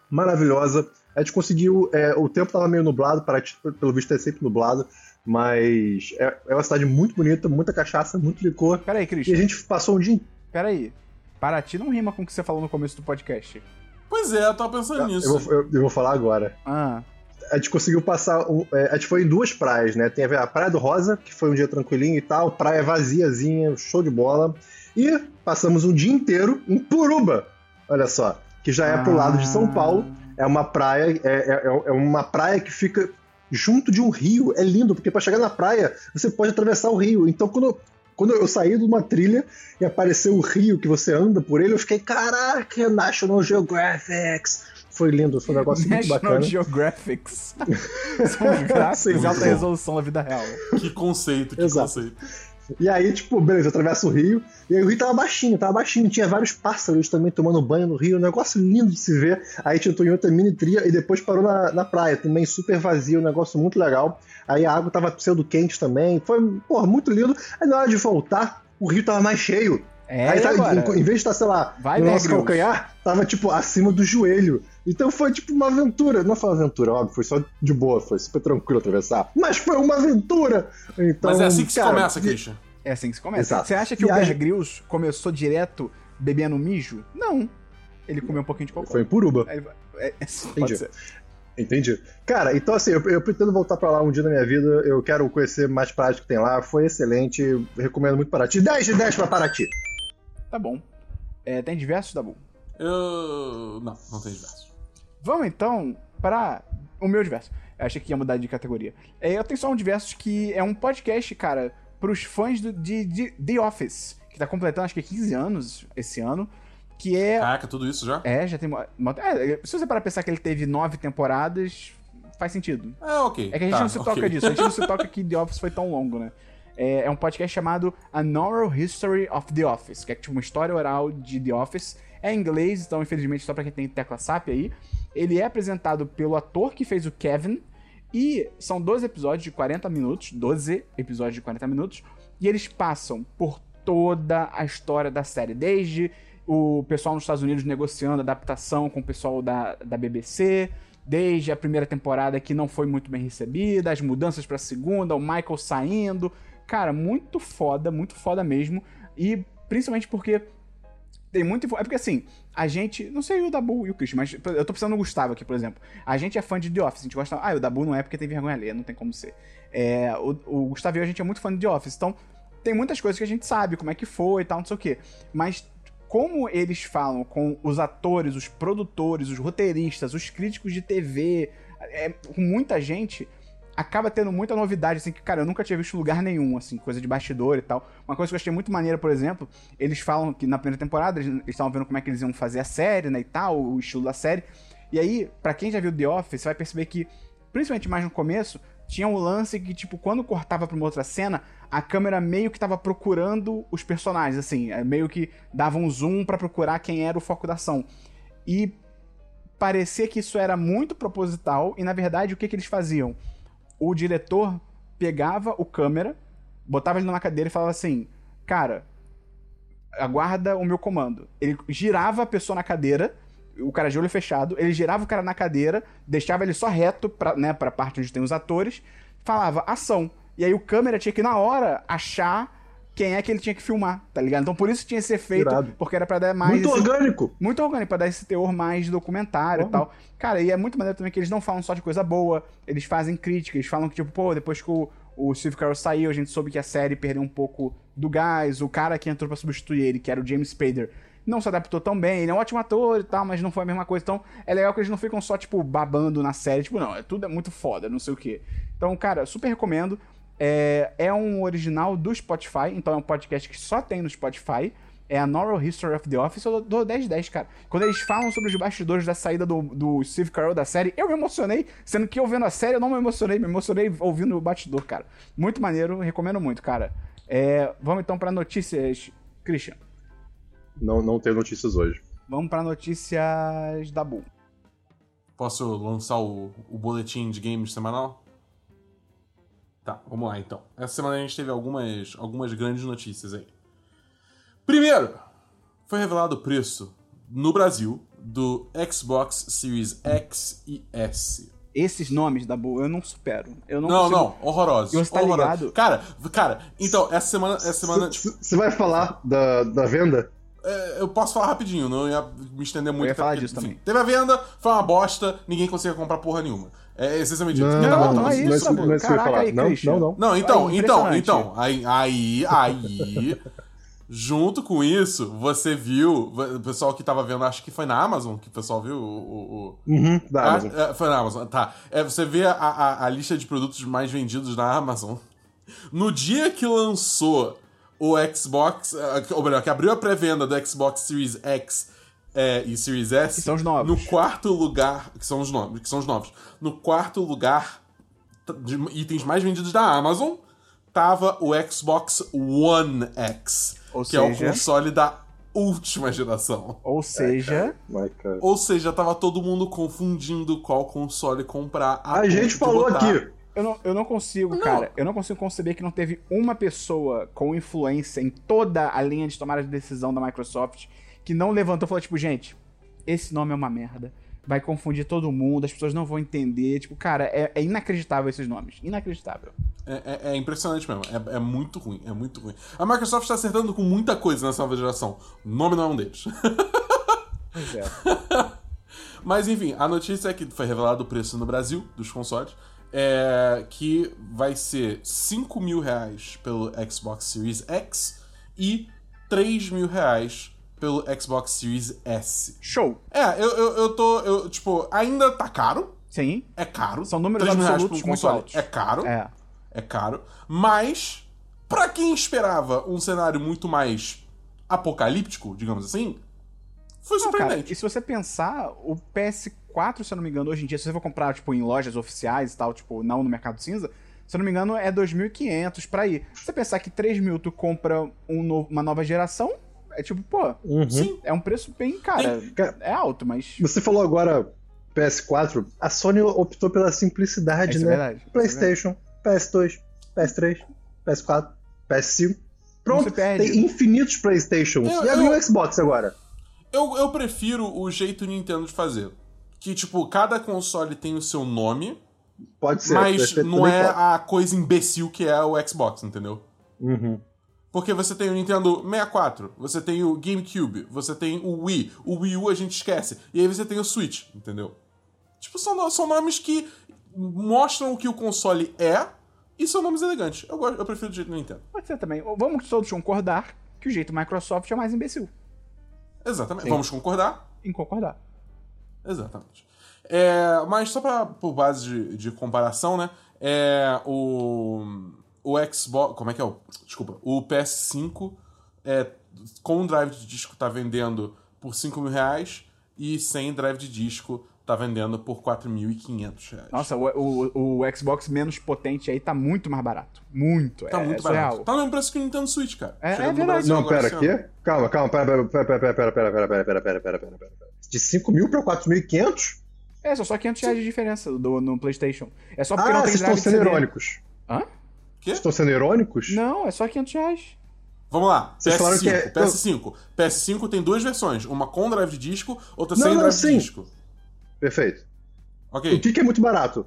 maravilhosa. A gente conseguiu. é, o tempo tava meio nublado, Paraty, pelo visto, é sempre nublado. Mas é, é uma cidade muito bonita, muita cachaça, muito licor. Pera aí, E a gente passou um dia inteiro. Pera aí. Paraty não rima com o que você falou no começo do podcast. Pois é, eu tava pensando nisso. Eu vou, eu- eu vou falar agora. Ah, A gente conseguiu passar. é, a gente foi em duas praias, né? Tem a Praia do Rosa, que foi um dia tranquilinho e tal, praia vaziazinha, show de bola. E passamos um dia inteiro em Puruba. Olha só. Que já é pro lado de São Paulo. É uma praia, é, é- é uma praia que fica junto de um rio. É lindo, porque para chegar na praia você pode atravessar o rio. Então quando, quando eu saí de uma trilha e apareceu o rio que você anda por ele, eu fiquei, caraca, National Geographic. Foi lindo, foi um negócio muito National bacana. Geographics. São os gráficos de alta resolução da vida real. Que conceito, que Exato. conceito. E aí, tipo, beleza, atravessa o rio. E aí o rio tava baixinho, tava baixinho. Tinha vários pássaros também tomando banho no rio. Um negócio lindo de se ver. Aí entrou em outra mini tria e depois parou na, na praia. Também super vazio, um negócio muito legal. Aí a água tava pseudo quente também. Foi, porra, muito lindo. Aí na hora de voltar, o rio tava mais cheio. É, aí e agora? em, em vez de estar, sei lá, Vai, no Bear nosso calcanhar, tava, tipo, acima do joelho. Então foi, tipo, uma aventura. Não foi uma aventura, óbvio, foi só de boa, foi super tranquilo atravessar. Mas foi uma aventura! Então, Mas é assim que se cara, começa, Christian. É assim que se começa. Exato. Você acha que E o Bear Grylls começou direto bebendo mijo? Não. Ele comeu um pouquinho de cocô. Foi em Puruba. Aí é, é, pode Entendi. ser. Entendi. Cara, então assim, eu, eu pretendo voltar pra lá um dia na minha vida. Eu quero conhecer mais praias que tem lá. Foi excelente. Recomendo muito Paraty. 10 de 10 pra Paraty. Tá bom. É, tem diversos, Dabu? Eu. Não, não tem diversos. Vamos então para o meu diverso. Eu achei que ia mudar de categoria. É, eu tenho só um diverso que é um podcast, cara, pros fãs do, de, de The Office, que tá completando acho que 15 anos esse ano, que é... Caraca, tudo isso já? É, já tem... É, se você parar pra pensar que ele teve nove temporadas, faz sentido. É, ok. É que a gente Tá, não se toca ok. disso, a gente não se toca que The Office foi tão longo, né? É, é um podcast chamado A Oral History of The Office, que é tipo uma história oral de The Office. É em inglês, então infelizmente só pra quem tem tecla SAP aí. Ele é apresentado pelo ator que fez o Kevin. E são 12 episódios de 40 minutos. 12 episódios de 40 minutos. E eles passam por toda a história da série. Desde o pessoal nos Estados Unidos negociando adaptação com o pessoal da, da BBC. Desde a primeira temporada que não foi muito bem recebida. As mudanças pra segunda. O Michael saindo. Cara, muito foda. Muito foda mesmo. E principalmente porque tem muito. É porque assim, a gente. Não sei o Dabu e o Christian, mas eu tô pensando no Gustavo aqui, por exemplo. A gente é fã de The Office, a gente gosta. Ah, o Dabu não é porque tem vergonha alheia, não tem como ser. É, o, o Gustavo e eu, a gente é muito fã de The Office, então tem muitas coisas que a gente sabe, como é que foi e tal, não sei o quê. Mas como eles falam com os atores, os produtores, os roteiristas, os críticos de TV, é, com muita gente, acaba tendo muita novidade, assim, que, cara, eu nunca tinha visto lugar nenhum, assim, coisa de bastidor e tal. Uma coisa que eu achei muito maneira, por exemplo, eles falam que na primeira temporada eles estavam vendo como é que eles iam fazer a série, né, e tal, o estilo da série. E aí, para quem já viu The Office, você vai perceber que, principalmente mais no começo, tinha um lance que, tipo, quando cortava pra uma outra cena, a câmera meio que tava procurando os personagens, assim, é, meio que dava um zoom para procurar quem era o foco da ação. E parecia que isso era muito proposital, e na verdade o que, que eles faziam? O diretor pegava o câmera, botava ele numa cadeira e falava assim: Cara, aguarda o meu comando. Ele girava a pessoa na cadeira, o cara de olho fechado, ele girava o cara na cadeira, deixava ele só reto pra, né, pra parte onde tem os atores, falava ação. E aí o câmera tinha que, na hora, achar quem é que ele tinha que filmar, tá ligado? Então por isso tinha esse efeito, Irado. porque era pra dar mais. Muito esse- orgânico. muito orgânico, pra dar esse teor mais documentário e Uhum. tal. Cara, e é muito maneiro também que eles não falam só de coisa boa, eles fazem crítica, eles falam que, tipo, pô, depois que o, o Steve Carell saiu, a gente soube que a série perdeu um pouco do gás, o cara que entrou pra substituir ele, que era o James Spader, não se adaptou tão bem, ele é um ótimo ator e tal, mas não foi a mesma coisa. Então, é legal que eles não ficam só, tipo, babando na série, tipo, não, é tudo é muito foda, não sei o quê. Então, cara, super recomendo. É, é um original do Spotify, então é um podcast que só tem no Spotify. É a Noral History of the Office, eu dou 10 10, cara. Quando eles falam sobre os bastidores da saída do, do Steve Carell da série, eu me emocionei, sendo que eu vendo a série eu não me emocionei, me emocionei ouvindo o bastidor, cara. Muito maneiro, recomendo muito, cara. É, vamos então pra notícias, Christian. Não, não tem notícias hoje. Vamos pra notícias da Bull. Posso lançar o, o boletim de games semanal? Tá, vamos lá então. Essa semana a gente teve algumas, algumas grandes notícias aí. Primeiro, foi revelado o preço no Brasil do Xbox Series X e S. Esses nomes da Bull eu não supero. Eu não, Não, consigo- não, horrorosos. Você tá horrorosos. ligado? Cara, cara, então, essa semana. Essa semana Você vai falar da, da venda? é, eu posso falar rapidinho, não ia me estender muito. ia falar porque, disso também. Teve a venda, foi uma bosta, ninguém conseguia comprar porra nenhuma. É essencialmente isso. Não, não, tava é isso, não, não é isso que eu ia Caraca falar. aí, Não, não, não. Não, então, Aí, então, então, aí, aí, aí, junto com isso, você viu, o pessoal que tava vendo, acho que foi na Amazon que o pessoal viu o... o- o- Uhum, da Ah, Amazon. é, foi na Amazon, tá. É, você vê a, a, a lista de produtos mais vendidos na Amazon. No dia que lançou o Xbox, eh, ou melhor, que abriu a pré-venda do Xbox Series X eh, e Series S, Que são os novos. no quarto lugar, que são os novos, que são os novos, no quarto lugar de itens mais vendidos da Amazon, tava o Xbox One X, Ou que é o seja- console da última geração. Ou seja, cara. Ou seja, tava todo mundo confundindo qual console comprar. A ponto gente falou botar- aqui. eu não, eu não consigo, Não. cara, eu não consigo conceber que não teve uma pessoa com influência em toda a linha de tomada de decisão da Microsoft que não levantou e falou, tipo, gente, esse nome é uma merda. Vai confundir todo mundo, as pessoas não vão entender. Tipo, cara, é, é inacreditável esses nomes. Inacreditável. É, é- é impressionante mesmo. É, é muito ruim, é muito ruim. A Microsoft tá acertando com muita coisa nessa nova geração. O nome não é um deles. Pois é. Mas enfim, a notícia é que foi revelado o preço no Brasil dos consoles. É que vai ser 5 mil reais pelo Xbox Series X e 3 mil reais pelo Xbox Series S. Show. É, eu, eu, eu tô. Eu, tipo, ainda tá caro. Sim. É caro. São números 3 mil reais absolutos muito altos. É caro. É. É caro. Mas, pra quem esperava um cenário muito mais apocalíptico, digamos assim, foi Não, cara, surpreendente. e se você pensar, o PS4, se eu não me engano, hoje em dia, se você for comprar, tipo, em lojas oficiais e tal, tipo, não no Mercado Cinza, se eu não me engano, é 2.500 pra ir. Se você pensar que 3 mil tu compra um no- uma nova geração, é tipo, pô, Uhum. Sim. é um preço bem, cara, é alto, mas... Você falou agora PS4, a Sony optou pela simplicidade, é né? verdade, é PlayStation, PS2, PS3, PS4, PS5. Pronto, tem infinitos PlayStations. Eu- e abriu eu- o Xbox agora. Eu, eu prefiro o jeito Nintendo de fazer. Que, tipo, cada console tem o seu nome, Pode ser. mas não é pode. a coisa imbecil que é o Xbox, entendeu? Uhum. Porque você tem o Nintendo 64, você tem o GameCube, você tem o Wii, o Wii U a gente esquece, e aí você tem o Switch, entendeu? Tipo, são, são nomes que mostram o que o console é e são nomes elegantes. Eu, gosto, eu prefiro do jeito do Nintendo. Pode ser também. Vamos todos concordar que o jeito Microsoft é mais imbecil. Exatamente. Sim. Vamos concordar? Em concordar. Exatamente. É, mas só pra, por base de, de comparação, né? É, o, o Xbox. Como é que é o. Desculpa. O PS5 é, com drive de disco tá vendendo por 5 mil reais e sem drive de disco tá vendendo por 4.500 reais. Nossa, o, o, o Xbox menos potente aí tá muito mais barato. Muito. Tá é, muito é surreal. barato. Tá no mesmo preço que o Nintendo Switch, cara. É- é verdade. Não, pera, aqui? Calma, calma, pera, pera, pera, pera, pera, pera, pera, pera, pera, pera, pera, pera. De 5 mil pra 4.500? É, são só 500 reais de diferença do, no PlayStation. É só porque Ah, não tem vocês estão drive de sendo irônicos. Hã? Quê? Vocês estão sendo irônicos? Não, é só 500 reais. Vamos lá. Vocês falaram PS5. que é- PS5. PS5 tem duas versões. Uma com drive de disco, outra Não, sem não, drive sim. de disco. Perfeito. Ok. O que, que é muito barato?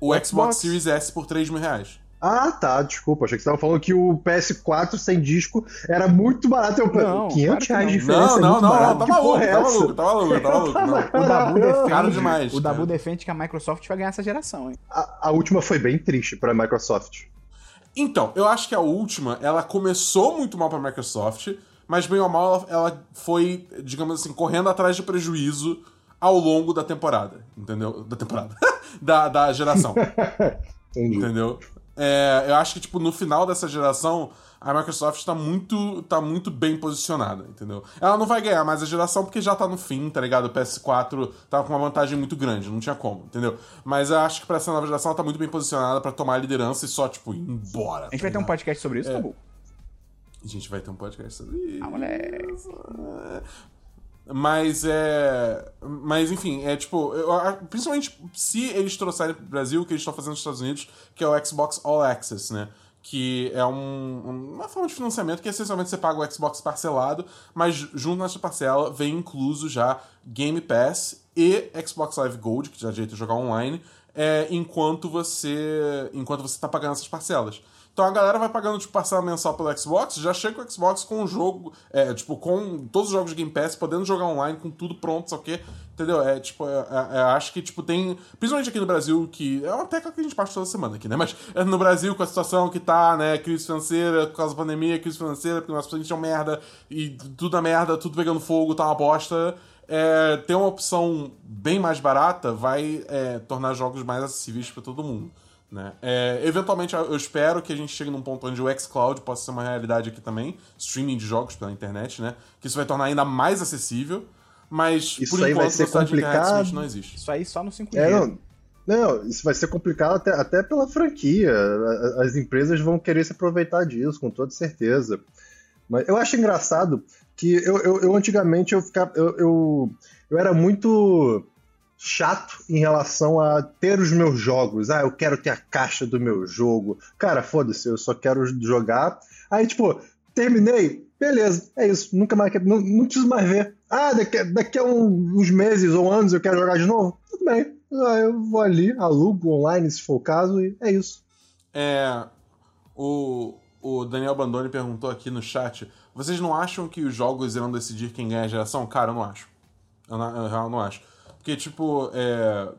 O, O Xbox, Xbox. Series S por 3 mil reais. Ah, tá, desculpa. Achei que você estava falando que o PS4 sem disco era muito barato. Eu, Não, 500 claro que reais de não. diferença Não, é não, muito não, barato. não. Tá Que maluco, é tá essa? maluco, tá maluco, tá maluco. Não. O Dabu defende, Caro demais, o Dabu cara. defende que a Microsoft vai ganhar essa geração, hein? A, a última foi bem triste pra Microsoft. Então, eu acho que a última, ela começou muito mal pra Microsoft, mas bem ou mal, ela, ela foi, digamos assim, correndo atrás de prejuízo ao longo da temporada. Entendeu? Da temporada. da, da geração. Entendi. Entendeu? É, eu acho que, tipo, no final dessa geração, a Microsoft tá muito, tá muito bem posicionada, entendeu? Ela não vai ganhar mais a geração porque já tá no fim, tá ligado? O PS4 tava com uma vantagem muito grande, não tinha como, entendeu? Mas eu acho que pra essa nova geração ela tá muito bem posicionada pra tomar a liderança e só, tipo, ir embora. A gente vai ter um podcast sobre isso, Dabu? A gente vai ter um podcast sobre isso. Ah, moleque. Mas é. Mas enfim, é tipo. eu principalmente se eles trouxerem pro Brasil o que eles estão fazendo nos Estados Unidos, que é o Xbox All Access, né? Que é um- uma forma de financiamento que essencialmente você paga o Xbox parcelado, mas junto nessa parcela vem incluso já Game Pass e Xbox Live Gold, que já dá jeito de jogar online, é, enquanto você. enquanto você tá pagando essas parcelas. Então a galera vai pagando, tipo, parcela mensal pelo Xbox, já chega o Xbox com o jogo, é, tipo, com todos os jogos de Game Pass, podendo jogar online, com tudo pronto, só que, entendeu? É, tipo, é, é, é, acho que, tipo, tem, principalmente aqui no Brasil, que é uma tecla que a gente parte toda semana aqui, né? Mas é no Brasil, com a situação que tá, né, crise financeira, por causa da pandemia, crise financeira, porque nossos países são merda, e tudo é merda, tudo pegando fogo, tá uma bosta, é, ter uma opção bem mais barata vai tornar jogos mais acessíveis para todo mundo. Né? É, eventualmente, eu espero que a gente chegue num ponto onde o xCloud possa ser uma realidade aqui também, streaming de jogos pela internet, né? Que isso vai tornar ainda mais acessível, mas Isso por aí vai enquanto ser de internet complicado. não existe. Isso aí só no 5G. É, não, não, isso vai ser complicado até, até pela franquia. As empresas vão querer se aproveitar disso, com toda certeza. Mas eu acho engraçado que eu, eu, eu antigamente eu ficava. Eu, eu, eu era muito chato em relação a ter os meus jogos. Ah, eu quero ter a caixa do meu jogo. Cara, foda-se, eu só quero jogar. Aí, tipo, terminei, beleza, é isso. Nunca mais não, não preciso mais ver. Ah, daqui, daqui a um- uns meses ou anos eu quero jogar de novo? Tudo bem. Ah, eu vou ali, alugo online se for o caso, e é isso. É, o, o Daniel Bandoni perguntou aqui no chat: vocês não acham que os jogos irão decidir quem ganha a geração? Cara, eu não acho. Eu, na- eu não acho. Porque, tipo, é.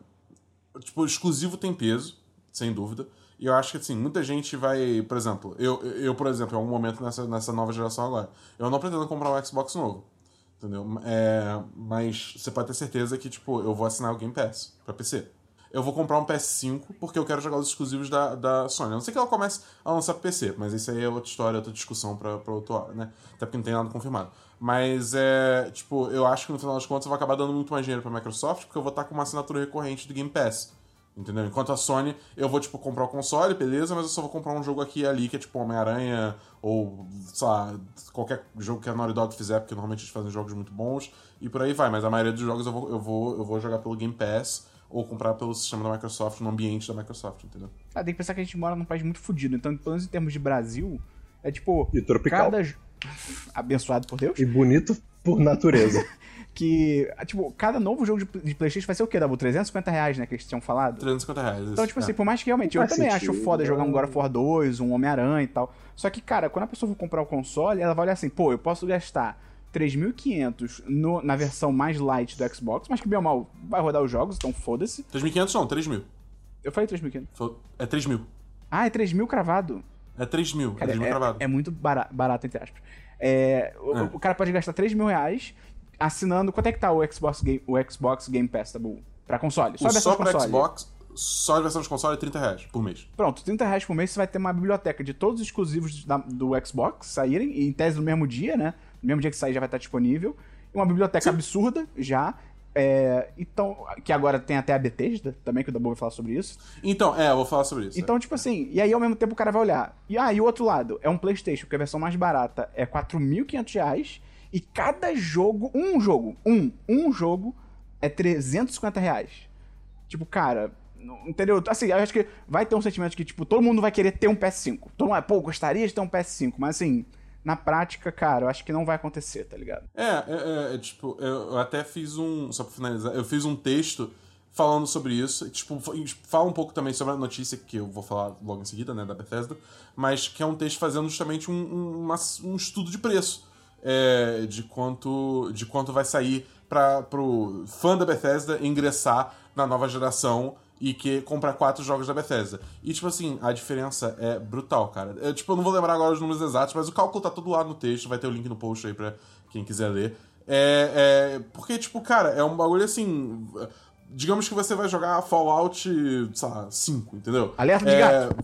Tipo, exclusivo tem peso, sem dúvida. E eu acho que, assim, muita gente vai. Por exemplo, eu, eu por exemplo, em algum momento nessa, nessa nova geração agora, eu não pretendo comprar um Xbox novo. Entendeu? É, mas você pode ter certeza que, tipo, eu vou assinar o Game Pass pra PC. Eu vou comprar um PS5 porque eu quero jogar os exclusivos da, da Sony. A não sei que ela comece a lançar pro PC, mas isso aí é outra história, outra discussão pra, pra outra hora, né? Até porque não tem nada confirmado. Mas é. Tipo, eu acho que no final das contas eu vou acabar dando muito mais dinheiro pra Microsoft porque eu vou estar com uma assinatura recorrente do Game Pass. Entendeu? Enquanto a Sony, eu vou, tipo, comprar o console, beleza, mas eu só vou comprar um jogo aqui e ali, que é tipo Homem-Aranha, ou, sei lá, qualquer jogo que a Naughty Dog fizer, porque normalmente eles fazem jogos muito bons, e por aí vai. Mas a maioria dos jogos eu vou, eu vou, eu vou jogar pelo Game Pass, ou comprar pelo sistema da Microsoft, no ambiente da Microsoft, entendeu? Ah, tem que pensar que a gente mora num país muito fodido. Então, pelo menos em termos de Brasil, é tipo. E tropical. Cada. Abençoado por Deus. E bonito por natureza. Que. Tipo, cada novo jogo de, de PlayStation vai ser o quê, Dabu? 350 reais, né? Que eles tinham falado. 350 reais. Então, tipo é. assim, por mais que realmente eu também acho sentido, foda jogar um né? God of War 2, um Homem-Aranha e tal. Só que, cara, quando a pessoa for comprar o console, ela vai olhar assim, pô, eu posso gastar 3.500 no- na versão mais light do Xbox, mas que bem ou mal vai rodar os jogos, então foda-se. 3.500 não, 3.000. Eu falei 3.500. Foi- É 3.000. Ah, é 3.000 cravado. É 3.000. É Cara, 3.000 é, cravado. é muito bara- barato, entre aspas. É, o, É. o cara pode gastar 3 mil reais assinando. Quanto é que tá o Xbox Game, o Xbox Game Pass, tá bom? Pra console. Só O a versão só pra console. Xbox, só a versão de console é 30 reais por mês. Pronto, 30 reais por mês você vai ter uma biblioteca de todos os exclusivos da- do Xbox saírem, em tese no mesmo dia, né? No mesmo dia que sair já vai estar disponível. Uma biblioteca absurda já. é, então, que agora tem até a Bethesda também, que o Dabu vai falar sobre isso. Então, é, eu vou falar sobre isso. Então, tipo assim, e aí ao mesmo tempo o cara vai olhar. E aí, o outro lado é um PlayStation, porque a versão mais barata é 4.500 reais, e cada jogo, um jogo, um, um jogo é 350 reais. Tipo, cara, entendeu? Assim, eu acho que vai ter um sentimento que, tipo, todo mundo vai querer ter um PS5. Todo mundo, vai, pô, gostaria de ter um PS5, mas assim, na prática, cara, eu acho que não vai acontecer, tá ligado? É, é, é, é, tipo, eu, eu até fiz um. Só pra finalizar, eu fiz um texto falando sobre isso. Tipo, fala um pouco também sobre a notícia que eu vou falar logo em seguida, né, da Bethesda, mas que é um texto fazendo justamente um, um, uma- um estudo de preço. é, de quanto de quanto vai sair para pro fã da Bethesda ingressar na nova geração e que comprar quatro jogos da Bethesda. E, tipo assim, a diferença é brutal, cara. Eu, tipo, eu não vou lembrar agora os números exatos, mas o cálculo tá todo lá no texto, vai ter o link no post aí pra quem quiser ler. É, é, porque, tipo, cara, é um bagulho assim. Digamos que você vai jogar Fallout, sei lá, 5, entendeu? Alerta de É, gato.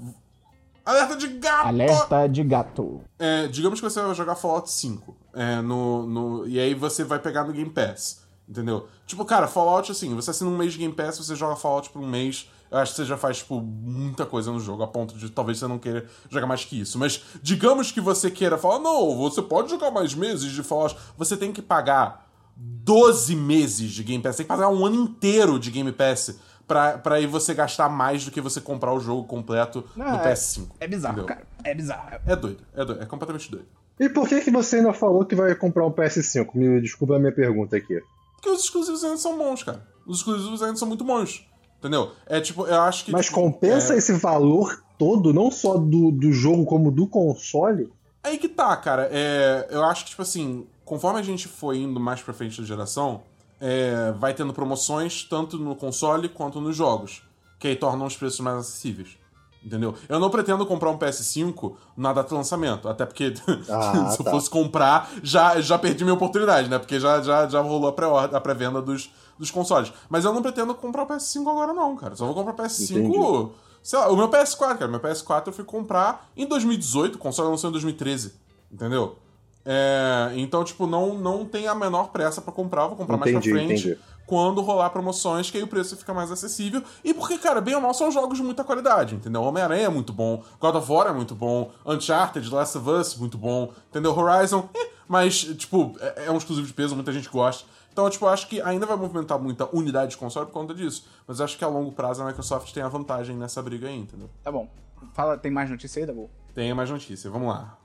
Alerta de gato! Alerta de gato. É, digamos que você vai jogar Fallout 5. é, no, no, e aí você vai pegar no Game Pass. Entendeu? Tipo, cara, Fallout, assim, você assina um mês de Game Pass, você joga Fallout por um mês. Eu acho que você já faz, tipo, muita coisa no jogo, a ponto de talvez você não queira jogar mais que isso. Mas digamos que você queira falar, não, você pode jogar mais meses de Fallout. Você tem que pagar 12 meses de Game Pass. Tem que pagar um ano inteiro de Game Pass pra, pra aí você gastar mais do que você comprar o jogo completo Não, no é- PS5. É bizarro, entendeu? cara. É bizarro. É doido, é doido, é completamente doido. E por que, que você ainda falou que vai comprar um PS5? Me desculpa a minha pergunta aqui. Porque os exclusivos ainda são bons, cara. Os exclusivos ainda são muito bons. Entendeu? É tipo, eu acho que. Mas tipo, compensa é... esse valor todo, não só do, do jogo como do console? Aí que tá, cara. É... Eu acho que, tipo assim, conforme a gente foi indo mais pra frente da geração, é, vai tendo promoções tanto no console quanto nos jogos. Que aí tornam os preços mais acessíveis. Entendeu? Eu não pretendo comprar um PS5 na data de lançamento. Até porque Ah, se eu tá. fosse comprar, já, já perdi minha oportunidade, né? Porque já, já, já rolou a pré-venda dos, dos consoles. Mas eu não pretendo comprar o PS5 agora, não, cara. Só vou comprar o PS5. Entendi. Sei lá, o meu PS4, cara. Meu PS4 eu fui comprar em 2018, o console lançou em 2013. Entendeu? É, então, tipo, não, não tem a menor pressa pra comprar, vou comprar mais Entendi, pra frente entendi. Quando rolar promoções, que aí o preço fica mais acessível. E porque, cara, bem ou mal, são jogos de muita qualidade, entendeu? Homem-Aranha é muito bom, God of War é muito bom, Uncharted, Last of Us, muito bom, entendeu? Horizon, eh, mas, tipo, é, é um exclusivo de peso, muita gente gosta. Então, tipo, acho que ainda vai movimentar muita unidade de console por conta disso. Mas eu acho que a longo prazo a Microsoft tem a vantagem nessa briga aí, entendeu? Tá bom. Fala, tem mais notícia aí, Dabu? Tem mais notícia, vamos lá.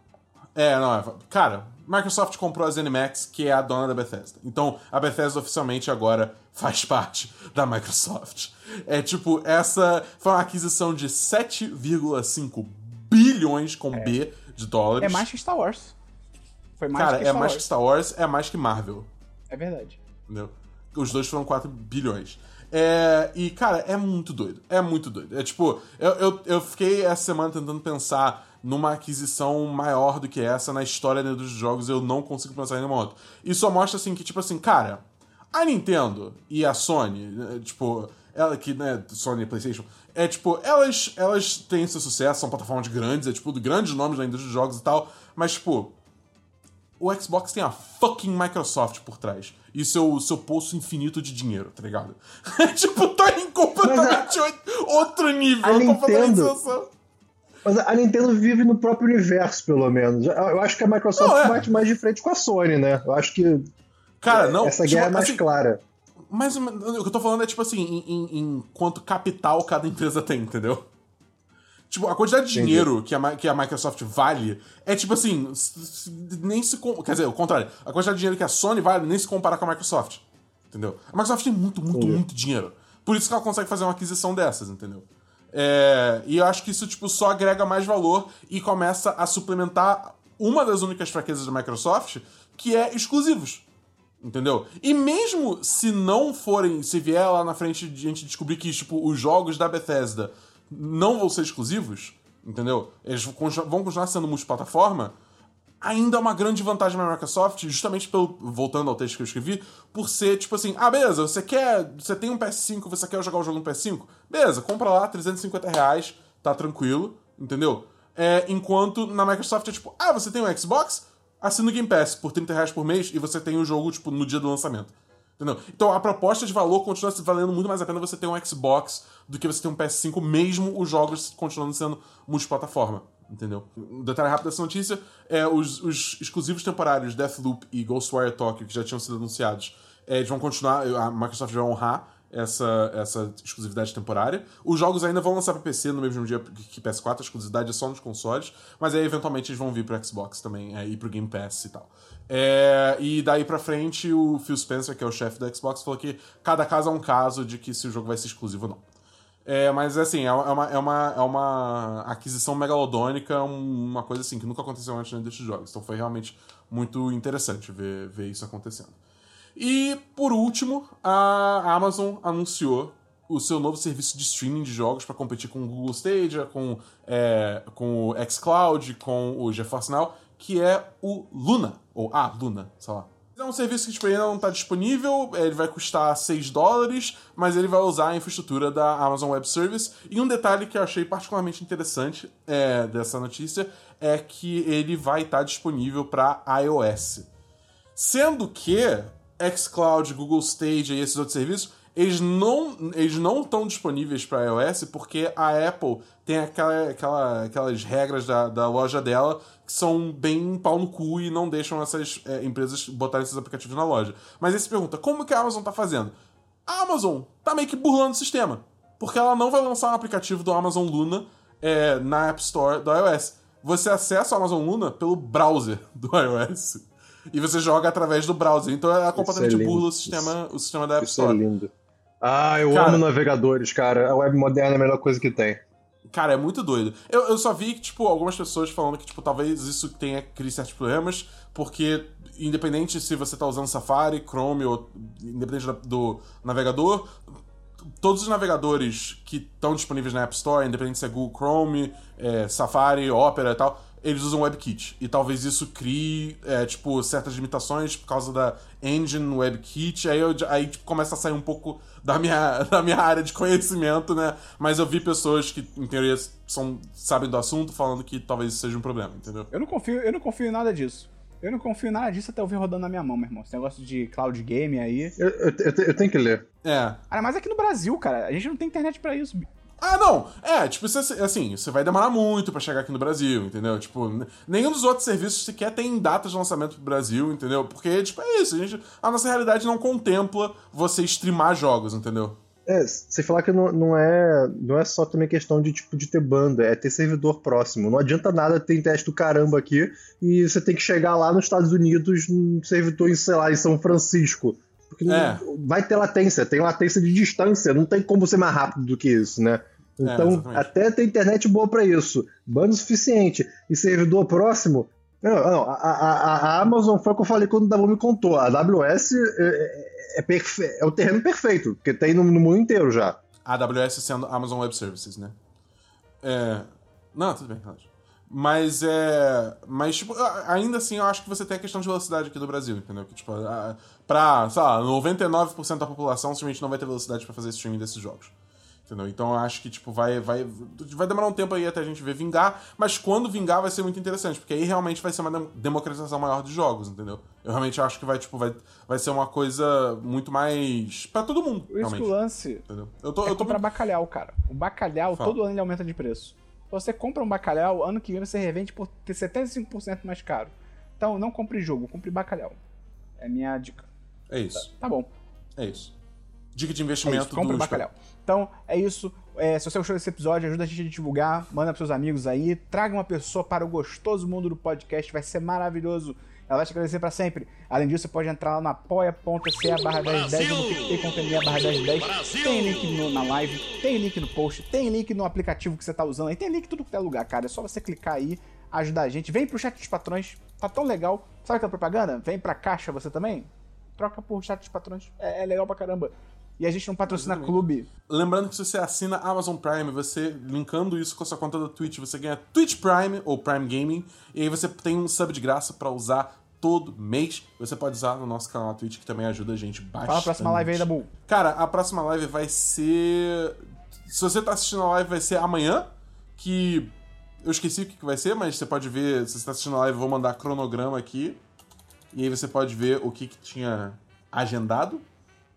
É, não, é. Cara, Microsoft comprou a ZeniMax, que é a dona da Bethesda. Então, a Bethesda oficialmente agora faz parte da Microsoft. É tipo, essa foi uma aquisição de 7,5 bilhões com B de dólares. É mais que Star Wars. Foi mais Cara, que é Star mais Wars. que Star Wars, é mais que Marvel. É verdade. Entendeu? Os dois foram 4 bilhões. É, e, cara, é muito doido. É muito doido. É tipo, eu, eu, eu fiquei essa semana tentando pensar numa aquisição maior do que essa na história dos jogos. Eu não consigo pensar em nenhuma outra. E só mostra assim que, tipo assim, cara, a Nintendo e a Sony, né, tipo, ela que, né, Sony e PlayStation, é tipo, elas, elas têm seu sucesso, são plataformas grandes, é tipo, de grandes nomes da indústria de jogos e tal, mas, tipo, o Xbox tem a fucking Microsoft por trás. E seu, seu poço infinito de dinheiro, tá ligado? tipo, tá em completamente outro nível. a Nintendo-. Mas a Nintendo vive no próprio universo, pelo menos. Eu acho que a Microsoft Não, é. bate mais de frente com a Sony, né? Eu acho que Cara, não. essa tipo, guerra é mais assim, clara. Mas o que eu tô falando é, tipo assim, em, em- em quanto capital cada empresa tem, entendeu? Tipo, a quantidade de Entendi. dinheiro que a, que a Microsoft vale é tipo assim, nem se. Quer dizer, o contrário. A quantidade de dinheiro que a Sony vale nem se compara com a Microsoft. Entendeu? A Microsoft tem muito, muito, Entendi. muito dinheiro. Por isso que ela consegue fazer uma aquisição dessas, entendeu? É, e eu acho que isso, tipo, só agrega mais valor e começa a suplementar uma das únicas fraquezas da Microsoft, que é exclusivos. Entendeu? E mesmo se não forem, se vier lá na frente de a gente descobrir que, tipo, os jogos da Bethesda não vão ser exclusivos, entendeu? Eles vão continuar sendo multiplataforma, ainda é uma grande vantagem para a Microsoft, justamente pelo, voltando ao texto que eu escrevi, por ser tipo assim, ah, beleza, você quer, você tem um PS5, você quer jogar o jogo no PS5? Beleza, compra lá, 350 reais, tá tranquilo, entendeu? É, enquanto na Microsoft é tipo, ah, você tem um Xbox? Assina o Game Pass por 30 reais por mês e você tem o jogo, tipo, no dia do lançamento. Entendeu? Então a proposta de valor continua valendo muito mais a pena você ter um Xbox do que você ter um PS5, mesmo os jogos continuando sendo multiplataforma. Entendeu? Um detalhe rápido dessa notícia é os, os exclusivos temporários Deathloop e Ghostwire Tokyo, que já tinham sido anunciados, é, eles vão continuar, a Microsoft vai honrar essa, essa exclusividade temporária. Os jogos ainda vão lançar para PC no mesmo dia que PS4, a exclusividade é só nos consoles, mas aí eventualmente eles vão vir para Xbox também, é, e pro Game Pass e tal. É, e daí pra frente, o Phil Spencer, que é o chefe da Xbox, falou que cada caso é um caso de que se o jogo vai ser exclusivo ou não. É, mas assim, é uma, é, uma, é uma aquisição megalodônica, uma coisa assim que nunca aconteceu antes desses jogos. Então foi realmente muito interessante ver, ver isso acontecendo. E, por último, a Amazon anunciou o seu novo serviço de streaming de jogos para competir com o Google Stadia, com, é, com o xCloud, com o GeForce Now, que é o Luna, ou a ah, Luna, sei lá. É um serviço que tipo, ainda não está disponível, ele vai custar 6 dólares, mas ele vai usar a infraestrutura da Amazon Web Service. E um detalhe que eu achei particularmente interessante é, dessa notícia é que ele vai estar tá disponível para iOS. Sendo que xCloud, Google Stage e esses outros serviços, eles não eles não estão disponíveis para iOS porque a Apple tem aquela, aquela, aquelas regras da, da loja dela que são bem pau no cu e não deixam essas é, empresas botarem esses aplicativos na loja. Mas aí você pergunta, como que a Amazon está fazendo? A Amazon tá meio que burlando o sistema. Porque ela não vai lançar um aplicativo do Amazon Luna é, na App Store do iOS. Você acessa o Amazon Luna pelo browser do iOS e você joga através do browser. Então é completamente é burro o sistema, o sistema da App Store. Isso é lindo. Ah, eu cara, amo navegadores, cara. A web moderna é a melhor coisa que tem. Cara, é muito doido. Eu, eu só vi, tipo, algumas pessoas falando que, tipo, talvez isso tenha criado certos problemas, porque independente se você tá usando Safari, Chrome ou independente do navegador, todos os navegadores que estão disponíveis na App Store, independente se é Google Chrome, é, Safari, Opera e tal, eles usam WebKit. E talvez isso crie, é, tipo, certas limitações por causa da engine WebKit. Aí, eu, aí tipo, começa a sair um pouco da minha, da minha área de conhecimento, né? Mas eu vi pessoas que, em teoria, são, sabem do assunto falando que talvez isso seja um problema, entendeu? Eu não confio, eu não confio em nada disso. Eu não confio em nada disso até eu ver rodando na minha mão, meu irmão. Esse negócio de cloud game aí. Eu, eu, eu, eu tenho que ler. É. Ah, mas aqui no Brasil, cara, a gente não tem internet para isso. Ah, não. É, tipo, assim, você vai demorar muito para chegar aqui no Brasil, entendeu? Tipo, nenhum dos outros serviços sequer tem datas de lançamento pro Brasil, entendeu? Porque, tipo, é isso. A, gente, a nossa realidade não contempla você streamar jogos, entendeu? É, você falar que não, não, é, não é só também questão de tipo de ter banda, é ter servidor próximo. Não adianta nada ter teste do caramba aqui e você tem que chegar lá nos Estados Unidos num servidor em, sei lá, em São Francisco. Porque é. vai ter latência, tem latência de distância, não tem como ser mais rápido do que isso, né? É, então, é, até ter internet boa para isso, banda suficiente e servidor próximo. Não, não a, a, a, Amazon foi o que eu falei quando o Dabu me contou. A AWS é, é, perfe... é o terreno perfeito, porque tem no, no, mundo inteiro já. A AWS sendo Amazon Web Services, né? É... Não, tudo bem, relaxa. Mas é. Mas, tipo, ainda assim, eu acho que você tem a questão de velocidade aqui do Brasil, entendeu? Que, tipo, pra, sei lá, 99% da população simplesmente não vai ter velocidade para fazer streaming desses jogos. Entendeu? Então eu acho que, tipo, vai, vai, vai demorar um tempo aí até a gente ver vingar, mas quando vingar vai ser muito interessante, porque aí realmente vai ser uma democratização maior de jogos, entendeu? Eu realmente acho que vai, tipo, vai, vai ser uma coisa muito mais. para todo mundo. Isso realmente. o lance. Entendeu? Eu tô, é eu tô comprar bacalhau, cara. O bacalhau, Fala. todo ano ele aumenta de preço. Você compra um bacalhau, ano que vem você revende por ter 75% mais caro. Então não compre jogo, compre bacalhau. É minha dica. É isso. Tá, tá bom. É isso. Dica de investimento é isso, compre do bacalhau. Então, é isso. É, se você gostou desse episódio, ajuda a gente a divulgar, manda pros seus amigos aí, traga uma pessoa para o gostoso mundo do podcast, vai ser maravilhoso. Ela vai te agradecer para sempre. Além disso, você pode entrar lá na apoia.se barra 1010 no picpay.me barra 1010. Tem link no, na live, tem link no post, tem link no aplicativo que você tá usando aí, tem link em tudo que é lugar, cara. É só você clicar aí, ajudar a gente. Vem pro chat dos patrões, tá tão legal. Sabe aquela propaganda? Vem pra caixa você também? Troca por chat dos patrões. É, é legal pra caramba. E a gente não patrocina Exatamente. clube. Lembrando que se você assina Amazon Prime, você linkando isso com a sua conta da Twitch, você ganha Twitch Prime ou Prime Gaming, e aí você tem um sub de graça pra usar todo mês. Você pode usar no nosso canal na Twitch, que também ajuda a gente bastante. Fala a próxima live aí da Bull. Cara, a próxima live vai ser. Se você tá assistindo a live, vai ser amanhã. Que. Eu esqueci o que que vai ser, mas você pode ver. Se você tá assistindo a live, eu vou mandar cronograma aqui. E aí você pode ver o que, que tinha agendado.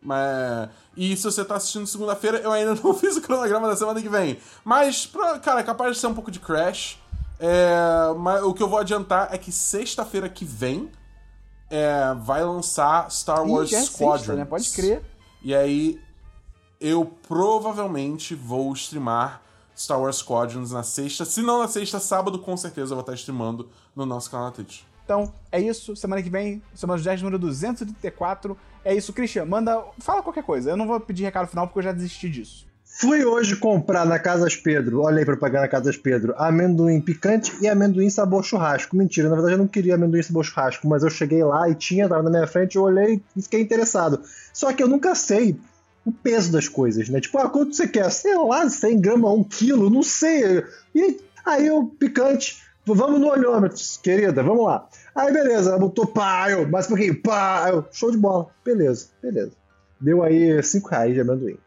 Mas... E se você tá assistindo segunda-feira, eu ainda não fiz o cronograma da semana que vem. Mas, pra- cara, é capaz de ser um pouco de crash. É, mas o que eu vou adiantar é que sexta-feira que vem é, vai lançar Star Ih, Wars já é sexta, Squadrons. né? Pode crer. E aí, eu provavelmente vou streamar Star Wars Squadrons na sexta. Se não na sexta, sábado, com certeza eu vou estar streamando no nosso canal na Twitch. Então, é isso. Semana que vem, semana dos 10, número 234. É isso, Christian. Manda. Fala qualquer coisa. Eu não vou pedir recado final porque eu já desisti disso. Fui hoje comprar na Casas Pedro, olha aí na Casas Pedro, amendoim picante e amendoim sabor churrasco. Mentira, na verdade eu não queria amendoim sabor churrasco, mas eu cheguei lá e tinha, tava na minha frente, eu olhei e fiquei interessado. Só que eu nunca sei o peso das coisas, né? Tipo, ah, quanto você quer? Sei lá, 100 gramas, 1 quilo, não sei. E aí eu, picante, vamos no olhômetro, querida, vamos lá. Aí beleza, ela botou eu, mais um pouquinho, eu, show de bola. Beleza, beleza. Deu aí 5 reais de amendoim.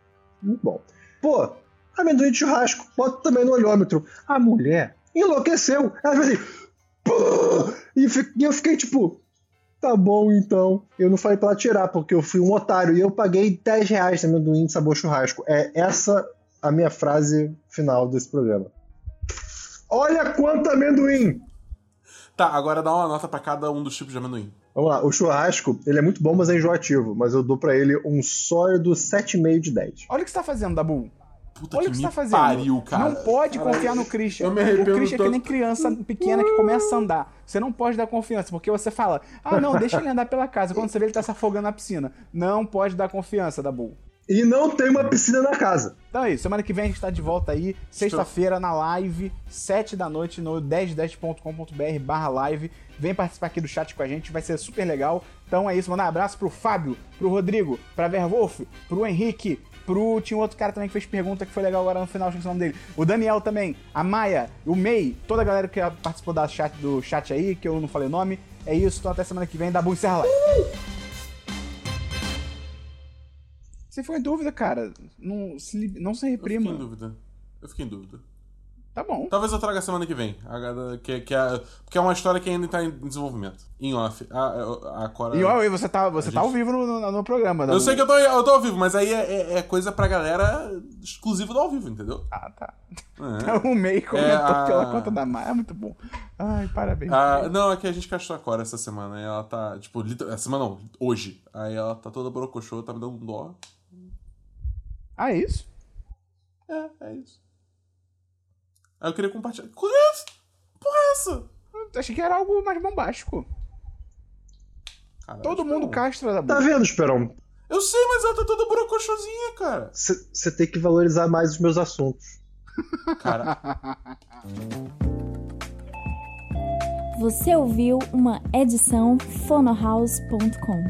Muito bom. Pô, amendoim de churrasco, bota também no olhômetro. A mulher enlouqueceu. Ela fez assim. "Pô!" E eu fiquei tipo. Tá bom então. Eu não falei pra ela tirar, porque eu fui um otário. E eu paguei 10 reais de amendoim de sabor churrasco. É essa a minha frase final desse programa. Olha quanto amendoim! Tá, agora dá uma nota pra cada um dos tipos de amendoim. Vamos lá, o churrasco, ele é muito bom, mas é enjoativo. Mas eu dou pra ele um sólido 7,5 de 10. Olha o que você tá fazendo, Dabu. Puta Olha que o que me você tá fazendo. pariu, cara. Não pode Caralho. confiar no Christian. Eu me o Christian é que nem criança pequena que começa a andar. Você não pode dar confiança, porque você fala, ah, não, deixa ele andar pela casa. Quando você vê ele tá se afogando na piscina. Não pode dar confiança, Dabu. E não tem uma piscina na casa. Então é isso, semana que vem a gente tá de volta aí, sexta-feira na live, 7 da noite no 1010.com.br barra live. Vem participar aqui do chat com a gente, vai ser super legal. Então é isso, mandar um abraço pro Fábio, pro Rodrigo, pra Verwolf, pro Henrique, pro. Tinha outro cara também que fez pergunta que foi legal agora no final, esqueci o nome dele. O Daniel também, a Maia, o May, toda a galera que participou da chat, do chat aí, que eu não falei o nome. É isso, então até semana que vem, dá bom encerra lá. Você ficou em dúvida, cara. Não se, não se Eu fiquei reprima. em dúvida. Eu fiquei em dúvida. Tá bom. Talvez eu traga semana que vem. A- Que, que é, porque é uma história que ainda tá em desenvolvimento. Em off. A, a, a Cora... E ó, você tá, você A tá gente- ao vivo no, no, no programa. Eu sei que eu tô, eu tô ao vivo, mas aí é, é- é coisa pra galera exclusiva do ao vivo, entendeu? Ah, tá. É. O May comentou a- pela conta da Maia. É muito bom. Ai, parabéns. Ah, não, é que a gente castrou a Cora essa semana. E ela tá, tipo, essa semana não, hoje. Aí ela tá toda brocochô, tá me dando um dó. Ah, é isso? É, é isso. Aí eu queria compartilhar. Que é isso? Porra é essa? Eu achei que era algo mais bombástico. Caralho, Todo mundo não. castra da Tá boca. vendo, Esperão? Eu sei, mas ela tá toda brocochosinha, cara. Você tem que valorizar mais os meus assuntos. Cara, Você ouviu uma edição fonohouse.com.